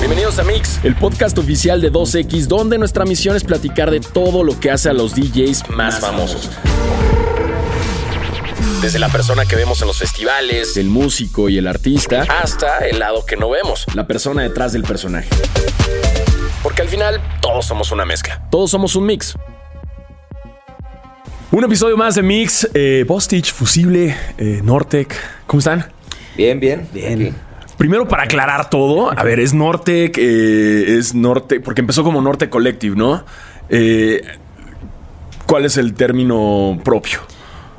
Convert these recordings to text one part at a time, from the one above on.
Bienvenidos a Mix, el podcast oficial de 2X, donde nuestra misión es platicar de todo lo que hace a los DJs más famosos. Desde la persona que vemos en los festivales, el músico y el artista, hasta el lado que no vemos, la persona detrás del personaje. Porque al final todos somos una mezcla. Todos somos un mix. Un episodio más de Mix, eh, Bostich, Fusible, eh, Nortec. ¿Cómo están? Bien, bien. Bien. Primero, para aclarar todo, a ver, es Nortec, eh, es Norte, porque empezó como Norte Collective, ¿no? Eh, ¿Cuál es el término propio?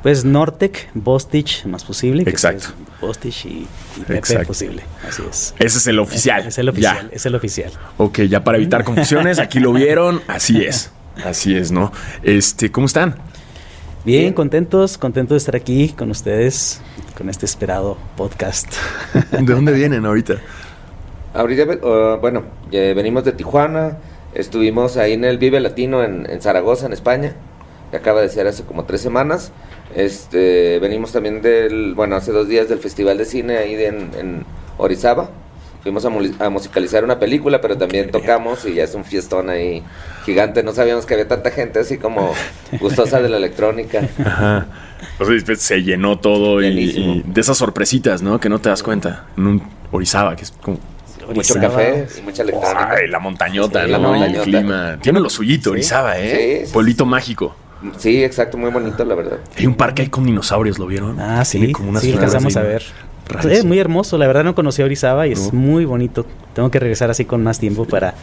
Pues Nortec, Bostich, más posible. que Exacto. Bostich y, y Pepe Exacto. posible. Así es. Ese es el oficial. Es el oficial. Ya. Es el oficial. Ok, ya para evitar confusiones, aquí lo vieron, así es. Así es, ¿no? Este, ¿cómo están? Bien, Bien. contentos, contentos de estar aquí con ustedes, con este esperado podcast. ¿De dónde vienen ahorita? Ahorita, uh, bueno, ya venimos de Tijuana, estuvimos ahí en el Vive Latino en, en Zaragoza, en España, que acaba de ser hace como tres semanas. Este, venimos también del, bueno, hace dos días del Festival de Cine ahí de- en, en Orizaba. Fuimos a, musicalizar una película, pero también tocamos y ya es un fiestón ahí gigante. No sabíamos que había tanta gente así como gustosa de la electrónica. Ajá. O sea, después se llenó todo y, de esas sorpresitas, ¿no? Que no te das cuenta. En un Orizaba, que es como... Mucho café y mucha electrónica. Ay, la montañota, Sí, ¿no? la El clima. Tiene lo suyito, Orizaba, ¿eh? Sí, sí, Pueblito mágico. Sí, exacto, muy bonito, la verdad. Hay un parque ahí con dinosaurios, ¿lo vieron? Ah, sí. Tiene como unas sí, alcanzamos así, a ver. Es muy hermoso. La verdad no conocí a Orizaba y es muy bonito. Tengo que regresar así con más tiempo para...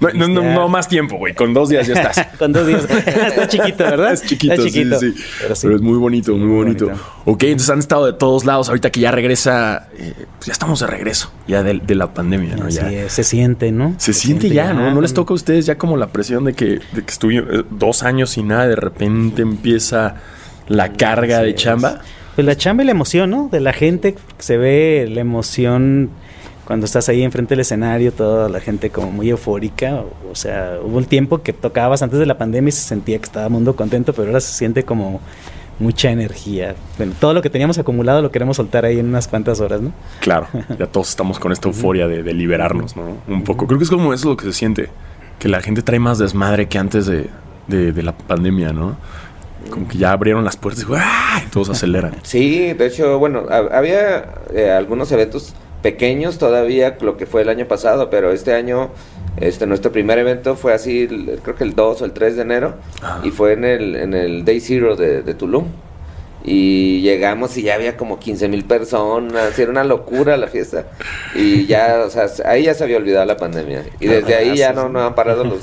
No, más tiempo, güey. Con dos días ya estás. con dos días. Está chiquito, ¿verdad? Es chiquito, Está sí, chiquito. sí, sí. Pero sí. Pero es muy bonito, muy, Muy bonito. bonito. Ok, entonces han estado de todos lados. Ahorita que ya regresa, eh, pues ya estamos de regreso, ya de, de la pandemia, ¿no? Así Ya. es, se siente, ¿no? Se, siente ya, ¿no? ¿No les toca a ustedes ya como la presión de que, de que estuvieron eh, dos años sin nada, de repente empieza la carga de es. Pues la chamba y la emoción, ¿no? De la gente, se ve la emoción cuando estás ahí enfrente del escenario, toda la gente como muy eufórica. O, sea, hubo un tiempo que tocabas antes de la pandemia y se sentía que estaba el mundo contento, pero ahora se siente como mucha energía. Bueno, todo lo que teníamos acumulado lo queremos soltar ahí en unas cuantas horas, ¿no? Claro, ya todos estamos con esta euforia de, de liberarnos, ¿no? Un poco. Creo que es como eso lo que se siente, que la gente trae más desmadre que antes de, de- de la pandemia, ¿no? Como que ya abrieron las puertas y, ¡ah! y todos aceleran. Sí, de hecho, bueno, ha- había eh, algunos eventos pequeños todavía, lo que fue el año pasado, pero este año, este nuestro primer evento fue así, creo que el 2 o el 3 de enero, Ah. y fue en el, en el Day Zero de, de Tulum. Y llegamos y ya había como 15 mil personas, era una locura la fiesta. Y ya, o sea, ahí ya se había olvidado la pandemia. Y desde ahí ya no, no han parado los...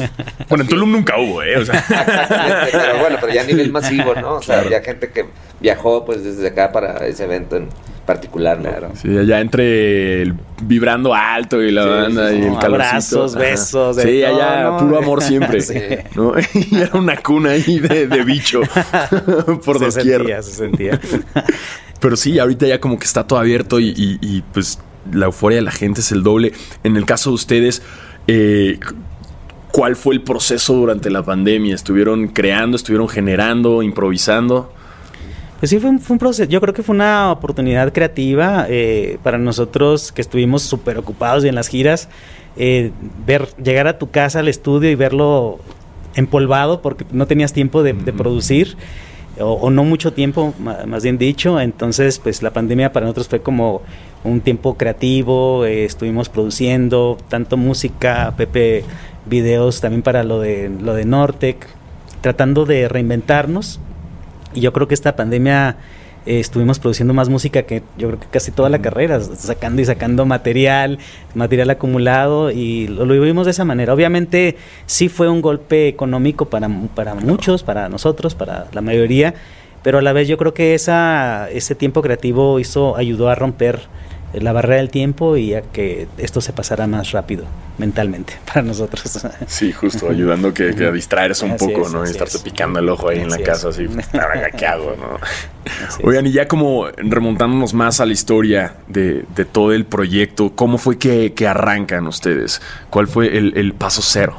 Bueno, en Tulum nunca hubo, ¿eh? O sea, pero bueno, pero ya a nivel masivo, ¿no? O sea, Claro. ya gente que viajó pues desde acá para ese evento en particular, ¿no? sí, allá entre el vibrando alto y la Sí, banda y sí. el No, calorcito. abrazos, besos, de Sí, todo, allá ¿no? puro amor siempre. Sí. ¿no? Y era una cuna ahí de, de bicho por se doquier. sentía, se sentía. Pero sí, ahorita ya como que está todo abierto y, y- y, pues la euforia de la gente es el doble. En el caso de ustedes, eh, ¿cuál fue el proceso durante la pandemia? ¿Estuvieron creando, estuvieron generando, improvisando? Pues sí, fue un, fue un proceso. Yo creo que fue una oportunidad creativa eh, para nosotros que estuvimos súper ocupados y en las giras. eh, ver, llegar a tu casa al estudio y verlo empolvado porque no tenías tiempo de, producir. O, o no mucho tiempo, más bien dicho. Entonces, pues la pandemia para nosotros fue como un tiempo creativo. eh, estuvimos produciendo tanto música, Pepe videos también para lo de lo de Nortec, tratando de reinventarnos. Y yo creo que esta pandemia eh, estuvimos produciendo más música que yo creo que casi toda la carrera, sacando y sacando material, material acumulado y lo, lo vivimos de esa manera. Obviamente sí fue un golpe económico para, para muchos, para nosotros, para la mayoría, pero a la vez yo creo que esa, ese tiempo creativo hizo, ayudó a romper la barrera del tiempo y a que esto se pasara más rápido mentalmente para nosotros. Sí, justo, ayudando que, que a distraerse un Así poco, es, ¿no? Y estarse es. picando el ojo ahí en la casa, así, "Ahora, ¿qué hago, no? Así es. Oigan, y ya como remontándonos más a la historia de, de todo el proyecto, ¿cómo fue que, que arrancan ustedes? ¿Cuál fue el, el paso cero?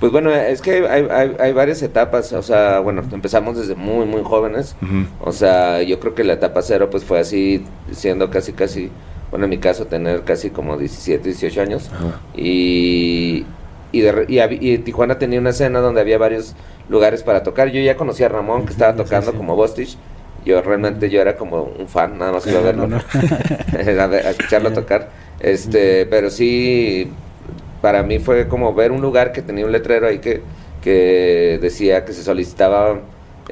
Pues bueno, es que hay, hay, hay, varias etapas, o sea, bueno, empezamos desde muy, muy jóvenes, o sea, yo creo que la etapa cero pues fue así, siendo casi, casi, bueno, en mi caso tener casi como 17, 18 años, y, y, y, Tijuana tenía una escena donde había varios lugares para tocar, yo ya conocía a Ramón que estaba tocando como Bostich, yo realmente yo era como un fan, nada más iba a verlo, a, escucharlo tocar, este, pero sí para mí fue como ver un lugar que tenía un letrero ahí que, que decía que se solicitaba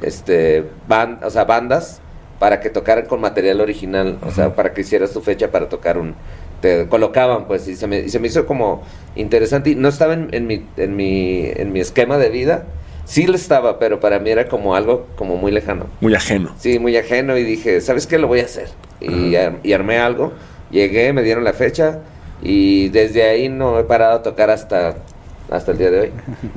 este band, o sea, bandas para que tocaran con material original, o sea, para que hicieras tu fecha para tocar un te colocaban pues y se me, y se me hizo como interesante y no estaba en, en, mi, en, mi, en mi esquema de vida sí lo estaba pero para mí era como algo como muy lejano. Muy ajeno. Sí muy ajeno y dije sabes qué lo voy a hacer y, y armé algo llegué me dieron la fecha y desde ahí no he parado a tocar hasta, hasta el día de hoy.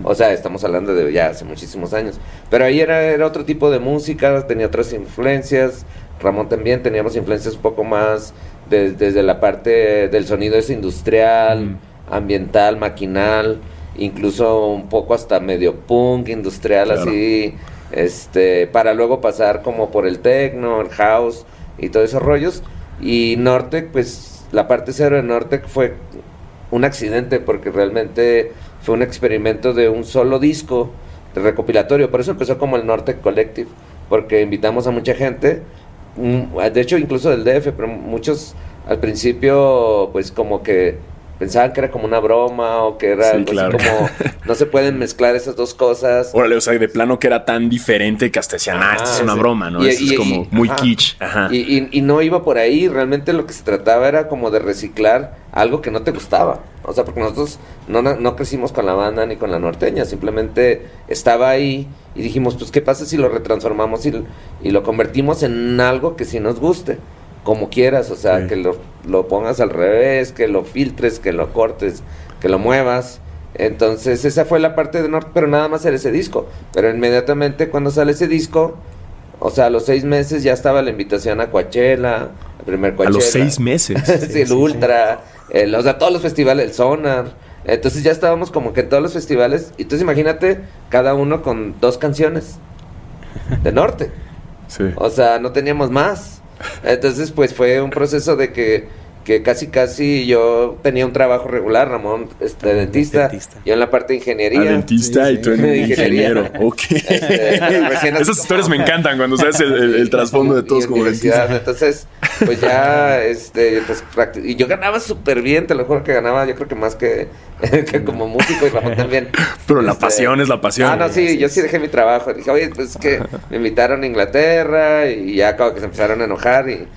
O sea, estamos hablando de ya hace muchísimos años. Pero ahí era, era otro tipo de música, tenía otras influencias. Ramón también teníamos influencias un poco más desde la parte del sonido es industrial, mm. ambiental, maquinal, incluso un poco hasta medio punk, industrial, así, este, para luego pasar como por el techno, el house y todos esos rollos. Y Norte, pues la parte cero de Nortec fue un accidente porque realmente fue un experimento de un solo disco de recopilatorio. Por eso empezó como el Nortec Collective, porque invitamos a mucha gente, mm, de hecho incluso del DF, pero muchos al principio pues como que pensaban que era como una broma o que era como no se pueden mezclar esas dos cosas. Órale, o sea, de plano que era tan diferente que hasta decían, ah, esto es una broma, ¿no? es como muy kitsch. Y, no iba por ahí, realmente lo que se trataba era como de reciclar algo que no te gustaba. O sea, porque nosotros no, no crecimos con la banda ni con la norteña, simplemente estaba ahí y dijimos, pues, ¿qué pasa si lo retransformamos y, y lo convertimos en algo que sí nos guste? Como quieras, o sea, que lo, lo, pongas al revés, que lo filtres, que lo cortes, que lo muevas. Entonces, esa fue la parte de norte, pero nada más era ese disco. Pero inmediatamente cuando sale ese disco, o sea, a los seis meses ya estaba la invitación a Coachella, el primer Coachella. A los seis meses. sí, el Ultra, el, o sea, todos los festivales, el Sonar. Entonces ya estábamos como que en todos los festivales. Y entonces imagínate, cada uno con dos canciones de norte. Sí. O sea, no teníamos más. Entonces, pues fue un proceso de que, que casi casi yo tenía un trabajo regular, Ramón, este, dentista, yo en la parte de ingeniería. Ah, dentista y tú en ingeniero. ok. Este, Esas historias me encantan cuando sabes el, el, trasfondo de todos como dentistas. Entonces, pues ya, este, pues, y yo ganaba súper bien, te lo juro que ganaba, yo creo que más que, que como músico y Ramón también. Pero la este, pasión es la pasión. Ah, no, sí, yo sí dejé mi trabajo. Dije, oye, pues es que me invitaron a Inglaterra y ya acabo que se empezaron a enojar y,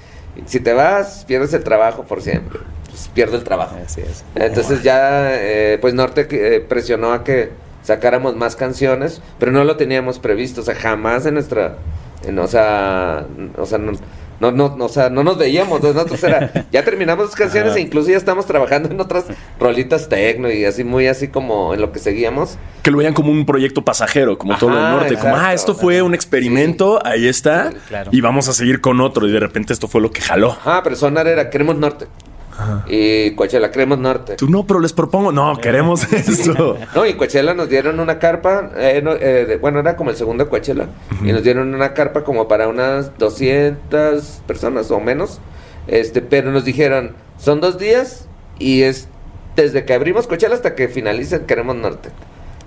si te vas, pierdes el trabajo por siempre. Pues pierdo el trabajo. Así es. Entonces ya, eh, pues Norte eh, presionó a que sacáramos más canciones, pero no lo teníamos previsto, o sea, jamás en nuestra, en, o sea, o sea, no, no, no, o sea, no nos veíamos. Nosotros era, ya terminamos las canciones e incluso ya estamos trabajando en otras rolitas tecno y así muy así como en lo que seguíamos. Que lo veían como un proyecto pasajero, como todo el norte. como, ah, esto fue un experimento, ahí está. Y vamos a seguir con otro. Y de repente esto fue lo que jaló. Ah, pero Sonar era, queremos norte. Y Coachella queremos norte. Tú no, pero les propongo, no, queremos esto. no, y Coachella nos dieron una carpa, eh, eh, bueno, era como el segundo Coachella, y nos dieron una carpa como para unas 200 personas o menos, este, pero nos dijeron, son dos días y es desde que abrimos Coachella hasta que finalicen queremos norte.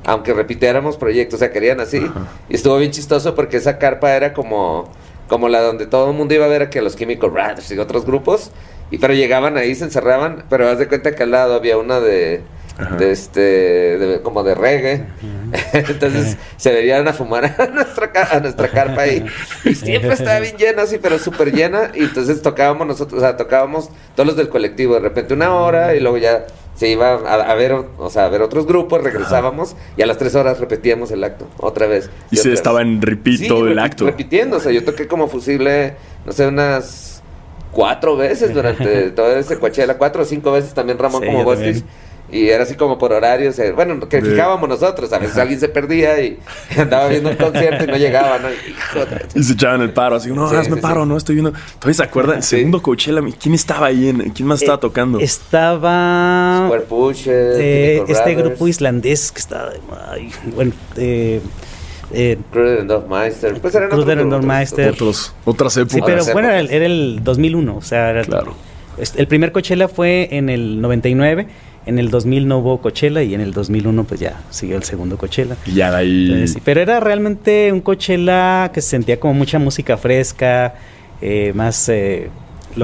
Aunque repitiéramos proyectos, o sea, querían así. Y estuvo bien chistoso porque esa carpa era como, como la donde todo el mundo iba a ver que los Chemical Brothers y otros grupos. Y pero llegaban ahí, se encerraban, pero haz de cuenta que al lado había una de, de este, como de reggae. Entonces se veían a fumar a nuestra, a nuestra carpa ahí. Y siempre estaba bien llena, así, pero súper llena. Y entonces tocábamos nosotros, o sea, tocábamos todos los del colectivo de repente una hora y luego ya se iba a, ver, o sea, a ver otros grupos, regresábamos y a las tres horas repetíamos el acto otra vez. Y, se estaba en repeat todo el acto. Repitiendo, o sea, yo toqué como fusible, no sé, unas cuatro veces durante todo ese Coachella, cuatro o cinco veces también Ramón como Bostis. Y era así como por horarios, eh, bueno, que fijábamos nosotros, a veces alguien se perdía y andaba viendo un concierto y no llegaba, ¿no? De- Y se echaban el paro, así, no, Sí, hazme sí, paro, sí. no estoy viendo. ¿Todavía se acuerdan? Sí. Segundo Coachella, ¿quién estaba ahí? En, ¿Quién más estaba Eh, tocando? Estaba Square Pusher, eh, este Brothers, grupo islandés que estaba, ay, bueno, eh, eh, Cruder and Dorfmeister. Pues eran. Dorfmeister. Otros, otras épocas. sí, pero bueno, era el, era el 2001, o sea, era- Claro. el primer Coachella fue en el 99, en el 2000 no hubo Coachella y en el 2001 pues ya siguió el segundo Coachella. Y ya de ahí. Entonces, sí, pero era realmente un Coachella que se sentía como mucha música fresca, eh, más... eh,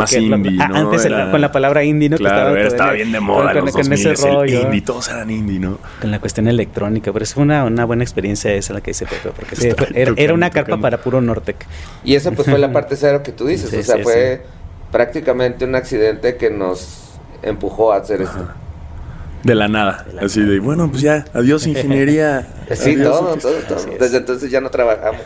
Más indie, ah, ¿no? antes Era- el- con la palabra indie, ¿no? Que Claro, estaba en- bien de moda con, los con ese 2000, el rollo. indie, todos eran indie, ¿no? Con la cuestión electrónica, pero es una, una buena experiencia esa la que dice Pepe, porque sí, Está fue- era, tocando, era una carpa tocando. para puro Nortec. Y esa pues fue la parte cero que tú dices, Sí, o sea, sí, fue prácticamente un accidente que nos empujó a hacer esto. De la nada. De la así nada. de, bueno, pues ya, adiós ingeniería. Sí, adiós, todo, todo, todo. Es. Desde entonces ya no trabajamos.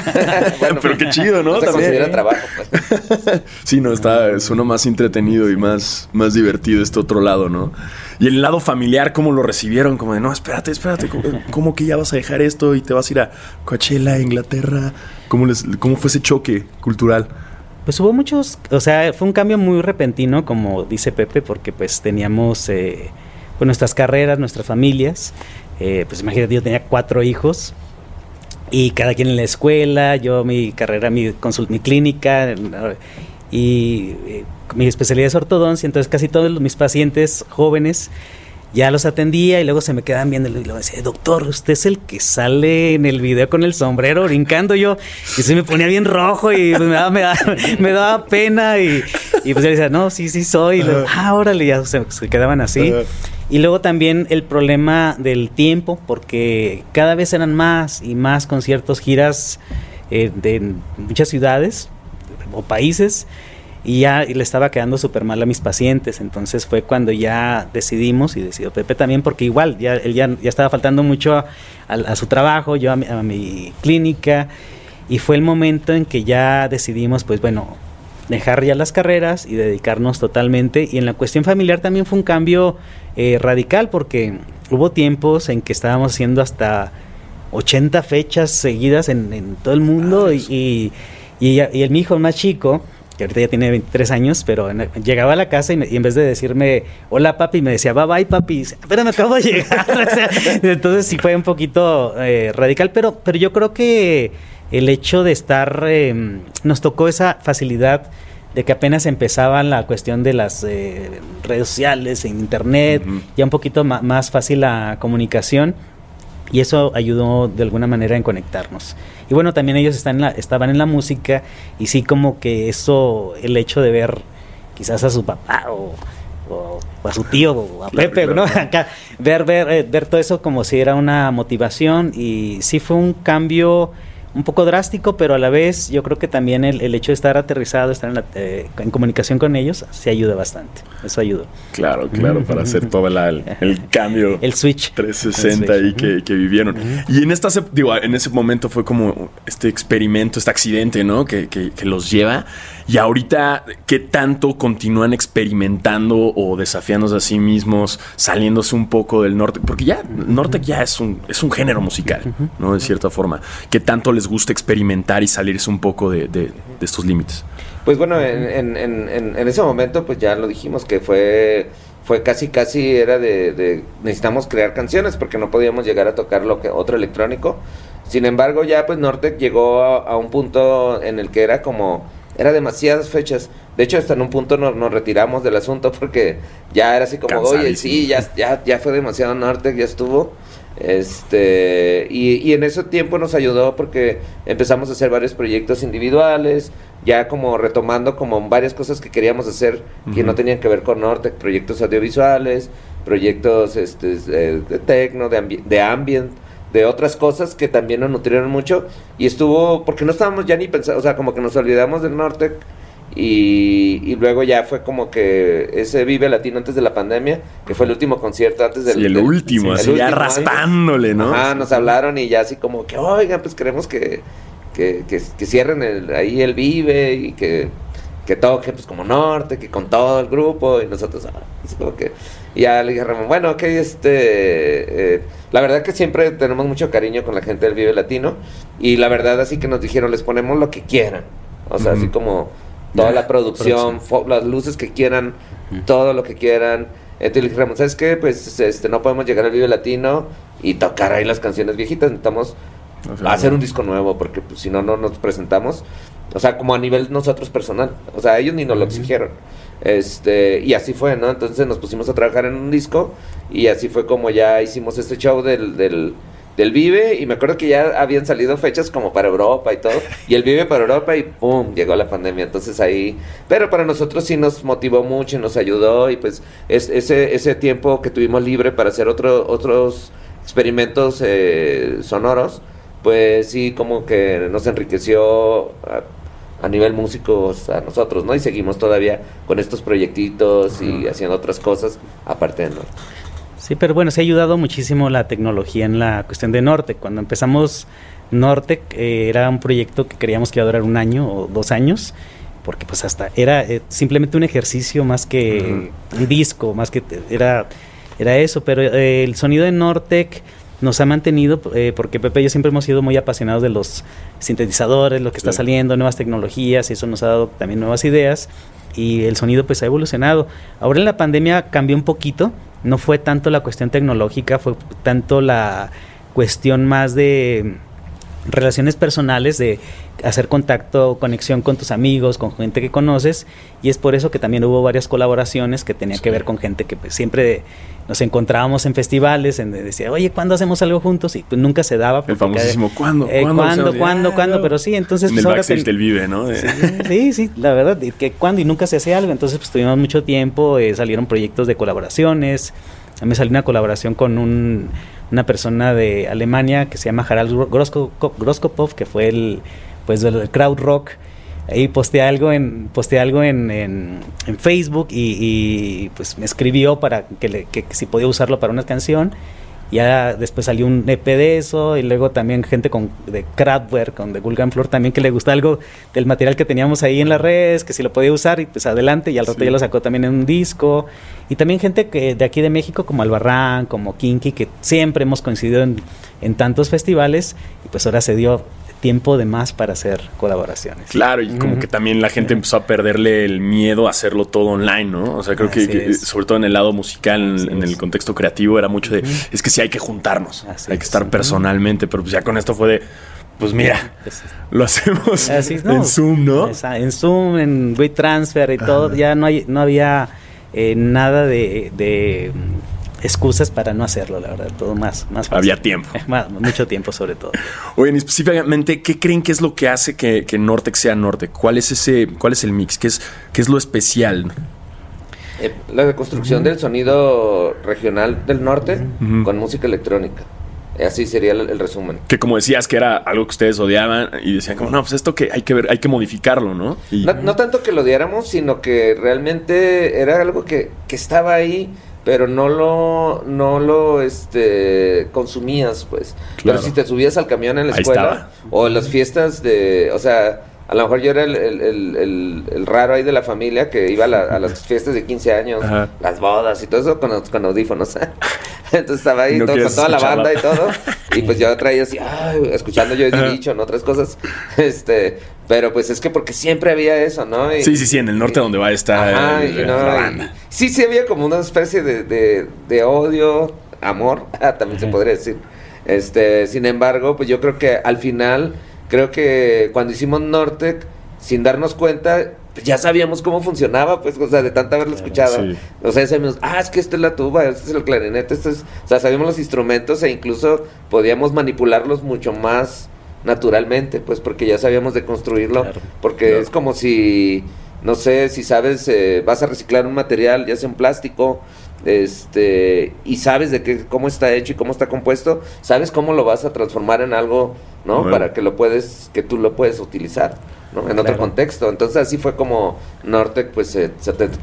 Pero qué chido, ¿no? No se También. considera trabajo, pues. Sí, no, está, es uno más entretenido y más, más divertido este otro lado, ¿no? Y el lado familiar, ¿cómo lo recibieron? Como de, no, espérate, espérate, ¿cómo, cómo que ya vas a dejar esto y te vas a ir a Coachella, Inglaterra? ¿Cómo, les, ¿Cómo fue ese choque cultural? Pues hubo muchos, o sea, fue un cambio muy repentino, como dice Pepe, porque pues teníamos eh, nuestras carreras, nuestras familias. Eh, pues imagínate, yo tenía cuatro hijos y cada quien en la escuela, yo mi carrera, mi, consult- mi clínica y eh, mi especialidad es ortodoncia, entonces casi todos los- mis pacientes jóvenes ya los atendía y luego se me quedaban viendo y luego decía, doctor, usted es el que sale en el video con el sombrero brincando yo. Y se me ponía bien rojo y pues, me, daba, me, daba, me daba pena y, y pues yo decía, no, sí, sí soy. Y luego, ah, órale, ya se, se quedaban así. Y luego también el problema del tiempo, porque cada vez eran más y más conciertos, giras eh, de muchas ciudades o países y ya le estaba quedando súper mal a mis pacientes. Entonces fue cuando ya decidimos y decidió Pepe también, porque igual ya, él ya, ya estaba faltando mucho a, a- a su trabajo, yo a mi, a mi clínica. Y fue el momento en que ya decidimos, pues bueno, dejar ya las carreras y dedicarnos totalmente. Y en la cuestión familiar también fue un cambio eh, radical, porque hubo tiempos en que estábamos haciendo hasta 80 fechas seguidas en, en todo el mundo. y, y, y, el mi hijo el más chico, que ahorita ya tiene 23 años, pero en- llegaba a la casa y, me- y en vez de decirme hola papi, me decía bye bye papi, pero me acabo de llegar. O sea, entonces sí fue un poquito eh, radical, pero, pero yo creo que el hecho de estar, eh, nos tocó esa facilidad de que apenas empezaba la cuestión de las eh, redes sociales, en internet, ya un poquito más fácil la comunicación y eso ayudó de alguna manera en conectarnos. Y bueno, también ellos están en la- estaban en la música y sí como que eso, el hecho de ver quizás a su papá o, o- o a su tío o a Pepe. ¿no? Acá, ver, ver, eh, ver todo eso como si era una motivación y sí fue un cambio un poco drástico, pero a la vez yo creo que también el, el hecho de estar aterrizado, estar en, la- eh, en comunicación con ellos, sí ayuda bastante. Eso ayudó. Claro, claro, para hacer todo la- el, el cambio. El switch. 360 El ahí switch. que, que vivieron. Y en esta, digo, en ese momento fue como este experimento, este accidente, ¿no? Que, que- que los lleva. Y ahorita, ¿qué tanto continúan experimentando o desafiándose a sí mismos, saliéndose un poco del norte? Porque ya, norte ya es un, es un género musical, ¿no? De cierta forma. ¿Qué tanto les gusta experimentar y salirse un poco de, de- de estos límites? Pues bueno, en, en, en, en- ese momento pues ya lo dijimos que fue fue casi casi era de, de necesitamos crear canciones porque no podíamos llegar a tocar lo que otro electrónico. Sin embargo, ya pues Nortec llegó a, a un punto en el que era como era demasiadas fechas. De hecho, hasta en un punto nos, nos retiramos del asunto porque ya era así como, oye, sí, ya, ya, ya fue demasiado Nortec, ya estuvo. Este, y, y en ese tiempo nos ayudó porque empezamos a hacer varios proyectos individuales, ya como retomando como varias cosas que queríamos hacer que no tenían que ver con Nortec, proyectos audiovisuales, proyectos este, de tecno, de, ambi- de ambient, de otras cosas que también nos nutrieron mucho y estuvo, porque no estábamos ya ni pensando, o sea, como que nos olvidamos del Nortec y, y luego ya fue como que ese Vive Latino antes de la pandemia, que fue el último concierto antes del... Sí, el del- último, el así ya último, raspándole, ¿no? Ajá, nos hablaron y ya así como que, oigan, pues queremos que, que, que, que cierren el- ahí el Vive y que, que toque pues como norte, que con todo el grupo y nosotros, ah, pues, como que, y ya le dije a Ramón, bueno, ok, este, eh, la verdad que siempre tenemos mucho cariño con la gente del Vive Latino y la verdad así que nos dijeron, les ponemos lo que quieran, o sea, así como toda la producción, las luces que quieran, todo lo que quieran. Entonces le dije, Ramón, ¿sabes qué? Pues este, no podemos llegar al Vive Latino y tocar ahí las canciones viejitas, necesitamos hacer un disco nuevo porque pues, si no, no nos presentamos. O sea, como a nivel nosotros personal. O sea, ellos ni nos lo exigieron. Este, y así fue, ¿no? Entonces nos pusimos a trabajar en un disco y así fue como ya hicimos este show del, del, del Vive y me acuerdo que ya habían salido fechas como para Europa y todo y el Vive para Europa y ¡pum! llegó la pandemia, entonces ahí, pero para nosotros sí nos motivó mucho y nos ayudó y pues es, ese, ese tiempo que tuvimos libre para hacer otro, otros experimentos eh, sonoros, pues sí como que nos enriqueció a nivel músicos a nosotros, ¿no? Y seguimos todavía con estos proyectitos y haciendo otras cosas aparte de Norte. Sí, pero bueno, se ha ayudado muchísimo la tecnología en la cuestión de Norte. Cuando empezamos Norte eh, era un proyecto que creíamos que iba a durar un año o dos años, porque pues hasta era eh, simplemente un ejercicio más que un disco, más que era, era eso, pero eh, el sonido de Nortec nos ha mantenido, eh, porque Pepe y yo siempre hemos sido muy apasionados de los sintetizadores, lo que está saliendo, nuevas tecnologías, y eso nos ha dado también nuevas ideas, y el sonido pues ha evolucionado. Ahora en la pandemia cambió un poquito, no fue tanto la cuestión tecnológica, fue tanto la cuestión más de relaciones personales, de hacer contacto, conexión con tus amigos, con gente que conoces, y es por eso que también hubo varias colaboraciones que tenían que ver con gente que pues, siempre nos encontrábamos en festivales, en decía, oye, ¿cuándo hacemos algo juntos? Y pues nunca se daba. El famosísimo, ¿cuándo? Eh, ¿Cuándo? ¿Cuándo? ¿Cuándo? Pero sí, entonces... En pues, el backstage del Vive, ¿no? Sí, sí, la verdad, que cuando y nunca se hacía algo, entonces pues tuvimos mucho tiempo, eh, salieron proyectos de colaboraciones, me salió una colaboración con un, una persona de Alemania que se llama Harald Groskopov, que fue el pues del crowd rock. Ahí posteé algo en, posteé algo en, en, Facebook y, pues me escribió para que, le, que, si podía usarlo para una canción. Ya después salió un EP de eso y luego también gente con de Kraftwerk, con de Gulgan Floor también que le gusta algo del material que teníamos ahí en las redes, que si lo podía usar y pues adelante y al rato ya lo sacó también en un disco. Y también gente que de aquí de México como Albarrán, como Kinky, que siempre hemos coincidido en, en tantos festivales y pues ahora se dio tiempo de más para hacer colaboraciones. Claro, y como que también la gente empezó a perderle el miedo a hacerlo todo online, ¿no? O sea, creo que, sobre todo en el lado musical, en, el contexto creativo, era mucho de, es que sí hay que juntarnos, hay que estar personalmente, pero pues ya con esto fue de, pues mira, pues, lo hacemos en Zoom, ¿no? En Zoom, en WeTransfer y todo, ya no, hay, no había eh, nada de excusas para no hacerlo, la verdad, todo más, más fácil. Había tiempo. mucho tiempo sobre todo. Oye, específicamente, ¿qué creen que es lo que hace que, que Nortec sea Nortec? ¿Cuál es ese, cuál es el mix? ¿Qué es, qué es lo especial? Eh, la reconstrucción del sonido regional del norte con música electrónica. Así sería el, resumen. Que como decías que era algo que ustedes odiaban y decían como, no, pues esto que hay que ver, hay que modificarlo, ¿no? No, no, tanto que lo odiáramos, sino que realmente era algo que, que estaba ahí pero no lo, no lo este, consumías, pues. Pero si te subías al camión en la escuela o en las fiestas de, o sea, a lo mejor yo era el, el, el, raro ahí de la familia que iba a, las fiestas de 15 años, las bodas y todo eso con, con audífonos. Entonces estaba ahí con toda la banda y todo. Y pues yo traía así, escuchando yo ese dicho, ¿no? Otras cosas. Este, pero pues es que porque siempre había eso, ¿no? sí, sí, sí, en el norte donde va a estar sí, sí había como una especie de, de, odio, amor, también se podría decir. Este, sin embargo, pues yo creo que al final creo que cuando hicimos Nortec, sin darnos cuenta, pues ya sabíamos cómo funcionaba, pues, o sea, de tanta haberlo escuchado. O sea, sabíamos, ah, es que esta es la tuba, este es el clarinete, este es... O sea, sabíamos los instrumentos e incluso podíamos manipularlos mucho más naturalmente, pues, porque ya sabíamos de construirlo. Porque es como si, no sé, si sabes, eh, vas a reciclar un material, ya sea un plástico, este y sabes de qué cómo está hecho y cómo está compuesto sabes cómo lo vas a transformar en algo no para que lo puedes que tú lo puedes utilizar ¿no? en otro contexto. Entonces así fue como Nortec pues se,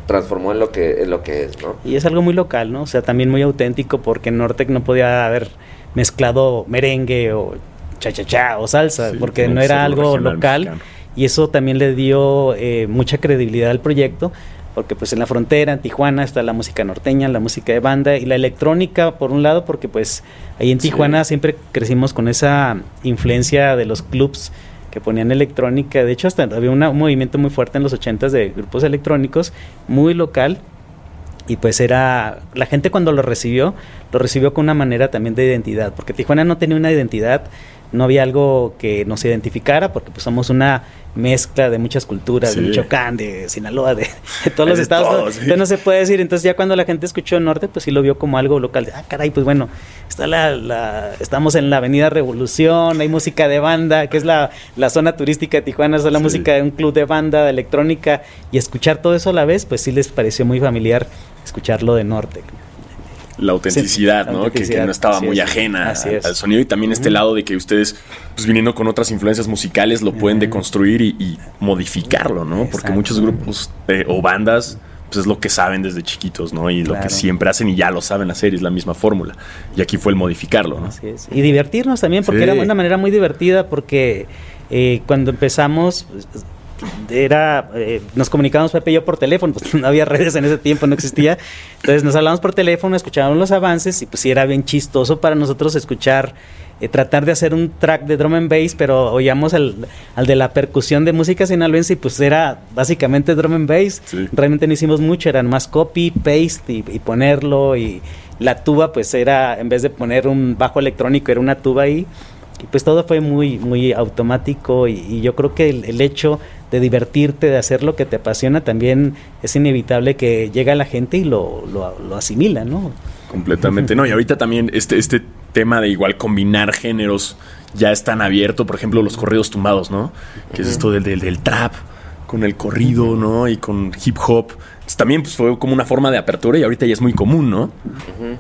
transformó en lo que en lo que es no y es algo muy local no o sea también muy auténtico porque Nortec no podía haber mezclado merengue o cha cha cha o salsa porque no era algo local y eso también le dio eh, mucha credibilidad al proyecto porque pues en la frontera, en Tijuana, está la música norteña, la música de banda y la electrónica por un lado, porque pues ahí en Tijuana siempre crecimos con esa influencia de los clubs que ponían electrónica, de hecho hasta había un movimiento muy fuerte en los ochentas de grupos electrónicos, muy local, y pues era la gente cuando lo recibió lo recibió con una manera también de identidad porque Tijuana no tenía una identidad no había algo que nos identificara porque pues somos una mezcla de muchas culturas, de Michoacán, de Sinaloa, de, todos los estados. Entonces no se puede decir. Entonces ya cuando la gente escuchó Norte, pues sí lo vio como algo local. De, ah, caray, pues bueno, está la, estamos en la Avenida Revolución, hay música de banda, que es la, zona turística de Tijuana, es la música de un club de banda, de electrónica, y escuchar todo eso a la vez, pues sí les pareció muy familiar escucharlo de Norte la autenticidad, ¿no? que, no estaba muy ajena al sonido y también este lado de que ustedes, pues viniendo con otras influencias musicales, lo pueden deconstruir y, modificarlo, ¿no? Porque muchos grupos eh, o bandas, pues es lo que saben desde chiquitos, ¿no? Y lo que siempre hacen y ya lo saben hacer, es la misma fórmula. Y aquí fue el modificarlo, ¿no? Así es. Y divertirnos también, porque era una manera muy divertida, porque eh, cuando empezamos era eh, nos comunicábamos Pepe y yo por teléfono, pues no había redes en ese tiempo, no existía. Entonces nos hablábamos por teléfono, escuchábamos los avances y pues sí era bien chistoso para nosotros escuchar, eh, tratar de hacer un track de drum and bass, pero oíamos al, de la percusión de música sinaloense y pues era básicamente drum and bass. Realmente no hicimos mucho, eran más copy, paste y, ponerlo y la tuba pues era, en vez de poner un bajo electrónico, era una tuba ahí. Y pues todo fue muy, muy automático y, yo creo que el hecho de divertirte, de hacer lo que te apasiona, también es inevitable que llega la gente y lo, lo, asimila, ¿no? Completamente, no. Y ahorita también este, este tema de igual combinar géneros ya es tan abierto, por ejemplo, los corridos tumbados, ¿no? Que es esto del, del, trap con el corrido, ¿no? Y con hip hop. También pues, fue como una forma de apertura y ahorita ya es muy común, ¿no?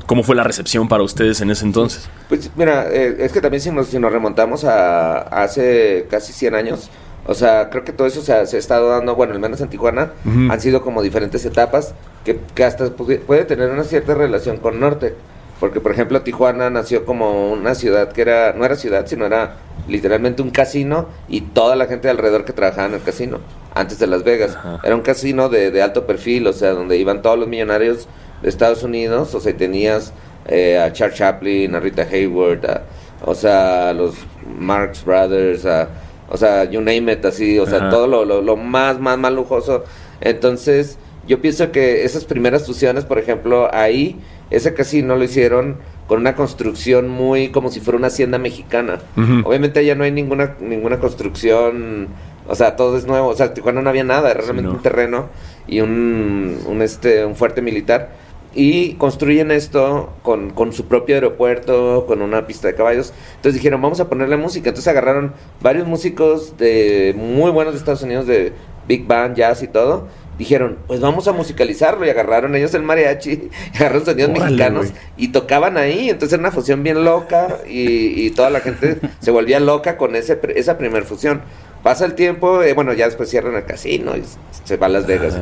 ¿Cómo fue la recepción para ustedes en ese entonces? Pues mira, eh, es que también si nos, si nos remontamos a, a hace casi 100 años, o sea, creo que todo eso se ha, estado dando, bueno, al menos en Tijuana, han sido como diferentes etapas que, que hasta puede, tener una cierta relación con Norte. Porque, por ejemplo, Tijuana nació como una ciudad que era, no era ciudad, sino era literalmente un casino y toda la gente alrededor que trabajaba en el casino, antes de Las Vegas. Era un casino de, de, alto perfil, o sea, donde iban todos los millonarios de Estados Unidos, o sea, tenías eh, a Charles Chaplin, a Rita Hayward, o sea, a los Marx Brothers, a o sea, you name it, así, o sea, todo lo, lo, más, más, más lujoso. Entonces, yo pienso que esas primeras fusiones, por ejemplo, ahí, ese casino lo hicieron con una construcción muy como si fuera una hacienda mexicana. Obviamente allá no hay ninguna, ninguna construcción, o sea, todo es nuevo, o sea, Tijuana no había nada, era realmente un terreno y un, un, este, un fuerte militar y construyen esto con, con, su propio aeropuerto, con una pista de caballos. Entonces dijeron, vamos a ponerle música. Entonces agarraron varios músicos de muy buenos de Estados Unidos, de big band, jazz y todo. Dijeron, pues vamos a musicalizarlo y agarraron ellos el mariachi, agarraron sonidos mexicanos y tocaban ahí. Entonces era una fusión bien loca y, y toda la gente se volvía loca con ese, esa primer fusión. Pasa el tiempo, eh, bueno, ya después cierran el casino y se va a Las Vegas.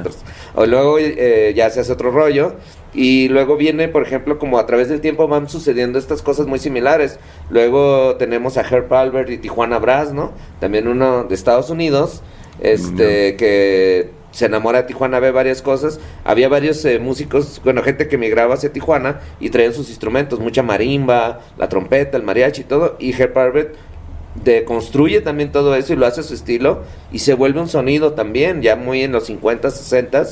o luego eh, ya se hace otro rollo y luego viene, por ejemplo, como a través del tiempo van sucediendo estas cosas muy similares. Luego tenemos a Herb Albert y Tijuana Brass, ¿no? También uno de Estados Unidos, este, que se enamora de Tijuana, ve varias cosas. Había varios eh, músicos, bueno, gente que migraba hacia Tijuana y traían sus instrumentos, mucha marimba, la trompeta, el mariachi y todo. Y Herb Albert deconstruye también todo eso y lo hace a su estilo y se vuelve un sonido también, ya muy en los 50, 60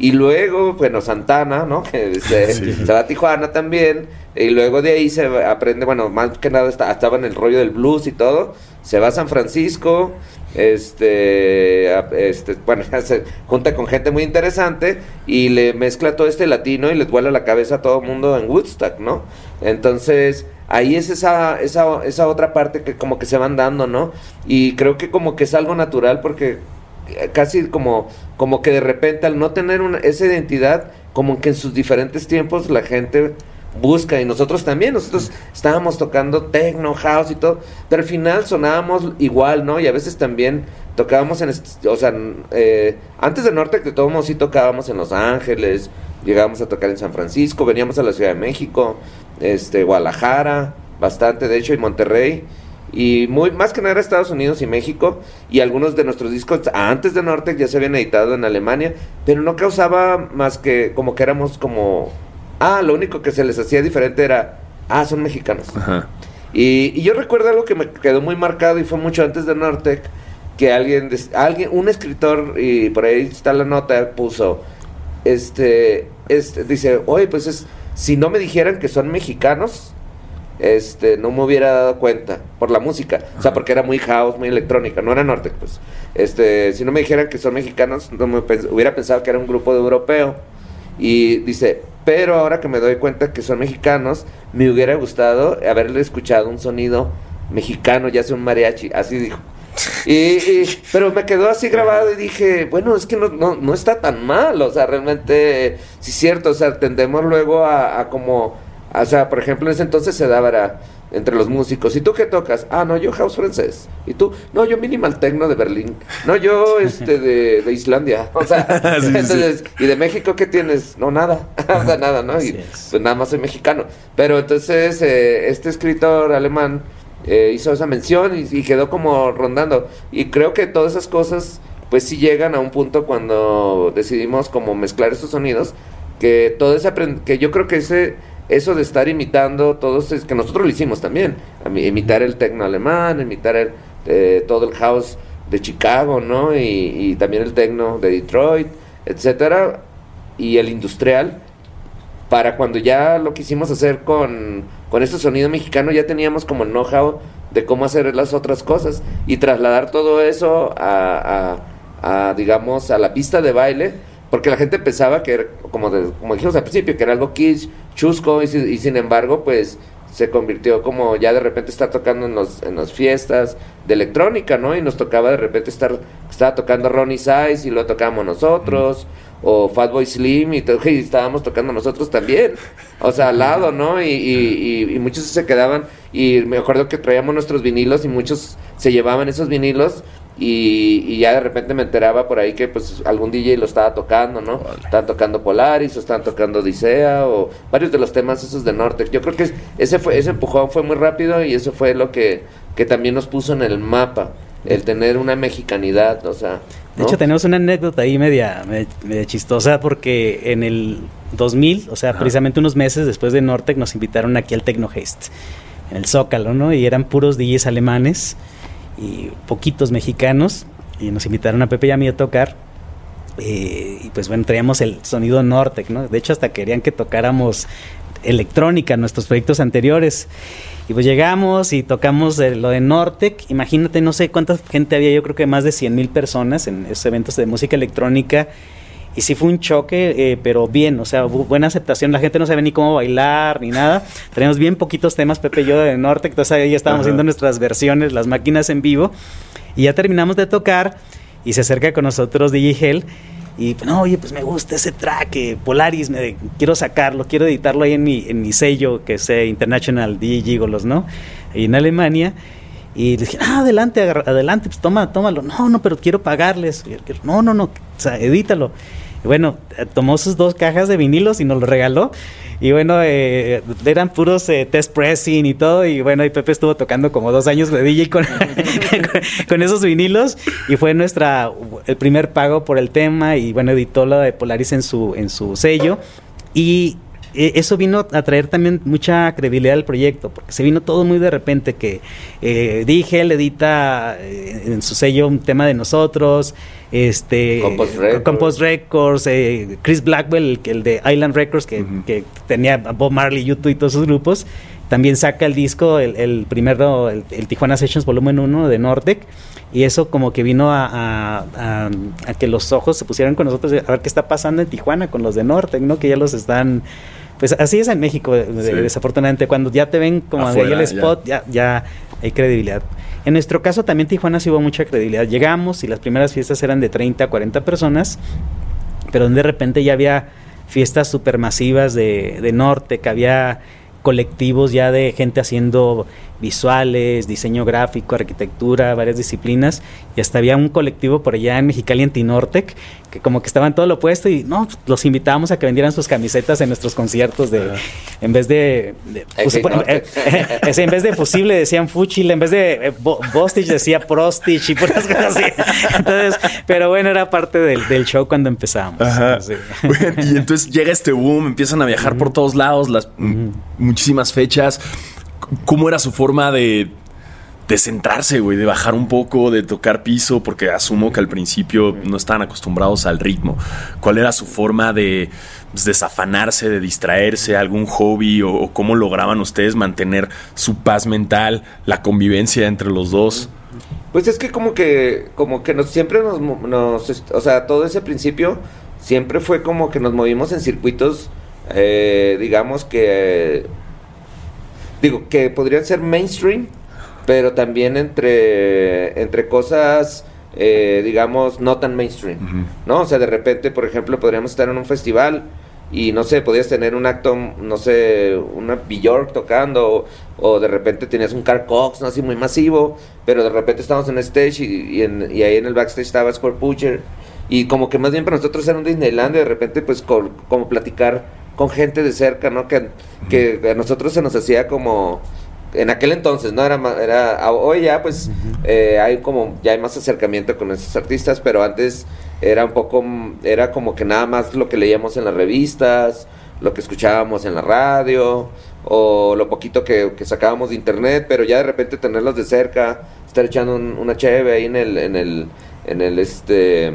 y luego, bueno, Santana, ¿no? Que se, va a Tijuana también. Y luego de ahí se aprende, bueno, más que nada estaba en el rollo del blues y todo. Se va a San Francisco. Este, este, bueno, se junta con gente muy interesante y le mezcla todo este latino y les vuela la cabeza a todo el mundo en Woodstock, ¿no? Entonces, ahí es esa, esa, esa otra parte que como que se van dando, ¿no? Y creo que como que es algo natural porque casi como, como que de repente al no tener una, esa identidad, como que en sus diferentes tiempos la gente busca y nosotros también, nosotros estábamos tocando techno, house y todo, pero al final sonábamos igual, ¿no? Y a veces también tocábamos en, o sea, eh, antes de Norte que todos sí tocábamos en Los Ángeles, llegábamos a tocar en San Francisco, veníamos a la Ciudad de México, este, Guadalajara, bastante, de hecho, y Monterrey, y muy más que nada era Estados Unidos y México y algunos de nuestros discos antes de Nortec ya se habían editado en Alemania, pero no causaba más que como que éramos como ah, lo único que se les hacía diferente era ah, son mexicanos. Y, y, yo recuerdo algo que me quedó muy marcado y fue mucho antes de Nortec que alguien alguien un escritor y por ahí está la nota puso este este dice, "Oye, pues es si no me dijeran que son mexicanos, este, no me hubiera dado cuenta por la música. O sea, porque era muy house, muy electrónica, no era norte, pues. Este, si no me dijeran que son mexicanos, no me hubiera pensado que era un grupo de europeo. Y dice, pero ahora que me doy cuenta que son mexicanos, me hubiera gustado haberle escuchado un sonido mexicano, ya sea un mariachi, así dijo. Y, pero me quedó así grabado y dije, bueno, es que no, no, no está tan mal, o sea, realmente, sí es cierto, o sea, tendemos luego a, como o sea, por ejemplo, en ese entonces se daba entre los músicos. ¿Y tú qué tocas? Ah, no, yo house francés. ¿Y tú? No, yo minimal techno de Berlín. No, yo este de, de Islandia. O sea, entonces, ¿y de México qué tienes? No, nada. o sea, nada, ¿no? Y pues nada más soy mexicano. Pero entonces eh, este escritor alemán eh, hizo esa mención y, y, quedó como rondando. Y creo que todas esas cosas pues sí llegan a un punto cuando decidimos como mezclar esos sonidos que todo ese que yo creo que ese eso de estar imitando todos, es que nosotros lo hicimos también, imitar el tecno alemán, imitar el, eh, todo el house de Chicago, ¿no? Y, también el tecno de Detroit, etcétera, y el industrial, para cuando ya lo quisimos hacer con, con este sonido mexicano, ya teníamos como el know-how de cómo hacer las otras cosas y trasladar todo eso a digamos, a la pista de baile porque la gente pensaba que, era, como, como dijimos al principio, que era algo kitsch, chusco, y, sin embargo, pues se convirtió como ya de repente está tocando en, los, en las fiestas de electrónica, ¿no? Y nos tocaba de repente estar, estaba tocando Ronnie Size y lo tocábamos nosotros, o Fatboy Slim y, y, estábamos tocando nosotros también, o sea, al lado, ¿no? Y, y, y, muchos se quedaban, y me acuerdo que traíamos nuestros vinilos y muchos se llevaban esos vinilos y, ya de repente me enteraba por ahí que pues algún DJ lo estaba tocando, ¿no? Estaban tocando Polaris o estaban tocando Odisea o varios de los temas esos de Norte. Yo creo que ese fue ese empujón fue muy rápido y eso fue lo que, que también nos puso en el mapa, el tener una mexicanidad, o sea... De hecho, tenemos una anécdota ahí media, media, chistosa porque en el 2000, o sea, precisamente unos meses después de Nortec, nos invitaron aquí al Tecno en el Zócalo, ¿no? Y eran puros DJs alemanes y poquitos mexicanos y nos invitaron a Pepe y a mí a tocar. Eh, y pues bueno, traíamos el sonido Nortec, ¿no? De hecho, hasta querían que tocáramos electrónica en nuestros proyectos anteriores. Y pues llegamos y tocamos lo de Nortec. Imagínate, no sé cuánta gente había, yo creo que más de 100 mil personas en esos eventos de música electrónica. Y sí fue un choque, eh, pero bien, o sea, buena aceptación. La gente no sabía ni cómo bailar ni nada. Teníamos bien poquitos temas, Pepe y yo de Norte, entonces ahí estábamos haciendo nuestras versiones, las máquinas en vivo. Y ya terminamos de tocar y se acerca con nosotros DJ Hell. Y no, oye, pues me gusta ese track, eh, Polaris, me, quiero sacarlo, quiero editarlo ahí en mi, en mi sello, que es eh, International DJ Gigolos, ¿no? Ahí en Alemania. Y le dije, ah, adelante, adelante, pues toma, tómalo. No, no, pero quiero pagarles. No, no, no, o sea, edítalo. Y bueno, eh, tomó sus dos cajas de vinilos y nos lo regaló. Y bueno, eh, eran puros eh, test pressing y todo. Y bueno, y Pepe estuvo tocando como dos años de DJ con, con esos vinilos. Y fue nuestra, el primer pago por el tema. Y bueno, editó la de Polaris en su, en su sello. Y e, eso vino a traer también mucha credibilidad al proyecto, porque se vino todo muy de repente, que eh, dije, él edita eh, en su sello un tema de nosotros, este Compost Records, eh, Chris Blackwell, el, el, de Island Records, que, que, tenía Bob Marley, YouTube y todos sus grupos, también saca el disco, el, el primero, el, Tijuana Sessions Volumen 1 de Nordec, y eso como que vino a, a, a, que los ojos se pusieran con nosotros, a ver qué está pasando en Tijuana con los de Nordec, ¿no? Que ya los están pues así es en México, desafortunadamente. Cuando ya te ven como ahí el spot, ya. ya. hay credibilidad. En nuestro caso también Tijuana sí hubo mucha credibilidad. Llegamos y las primeras fiestas eran de 30 a 40 personas, pero de repente ya había fiestas supermasivas de, de norte, que había colectivos ya de gente haciendo visuales, diseño gráfico, arquitectura, varias disciplinas, y hasta había un colectivo por allá en Mexicali, en Tinortec, que como que estaban todo lo opuesto y no, los invitábamos a que vendieran sus camisetas en nuestros conciertos de, en vez de, pues, eh, eh, en vez de fusible decían fuchil, en vez de eh, bostich decía prostich y puras cosas así. Entonces, pero bueno, era parte del, show cuando empezamos. y entonces llega este boom, empiezan a viajar por todos lados, las muchísimas fechas. ¿Cómo era su forma de, de centrarse, güey, de bajar un poco, de tocar piso, porque asumo que al principio no estaban acostumbrados al ritmo. ¿Cuál era su forma de pues, desafanarse, de distraerse, algún hobby o, cómo lograban ustedes mantener su paz mental, la convivencia entre los dos? Pues es que como que, como que nos, siempre nos, nos, o sea, todo ese principio siempre fue como que nos movimos en circuitos, eh, digamos que digo, que podrían ser mainstream, pero también entre, entre cosas, eh, digamos, no tan mainstream, ¿no? O sea, de repente, por ejemplo, podríamos estar en un festival y no sé, podías tener un acto, no sé, una Bjork tocando, o, de repente tenías un Car Cox, no así muy masivo, pero de repente estábamos en stage y, y, ahí en el backstage estaba Score Pucher, y como que más bien para nosotros era un Disneyland, y de repente, pues, como platicar con gente de cerca, ¿no? Que, que a nosotros se nos hacía como en aquel entonces, ¿no? Era, era hoy ya pues eh, hay como, ya hay más acercamiento con esos artistas, pero antes era un poco, era como que nada más lo que leíamos en las revistas, lo que escuchábamos en la radio, o lo poquito que, sacábamos de internet, pero ya de repente tenerlos de cerca, estar echando una cheve ahí en el, en el, en el este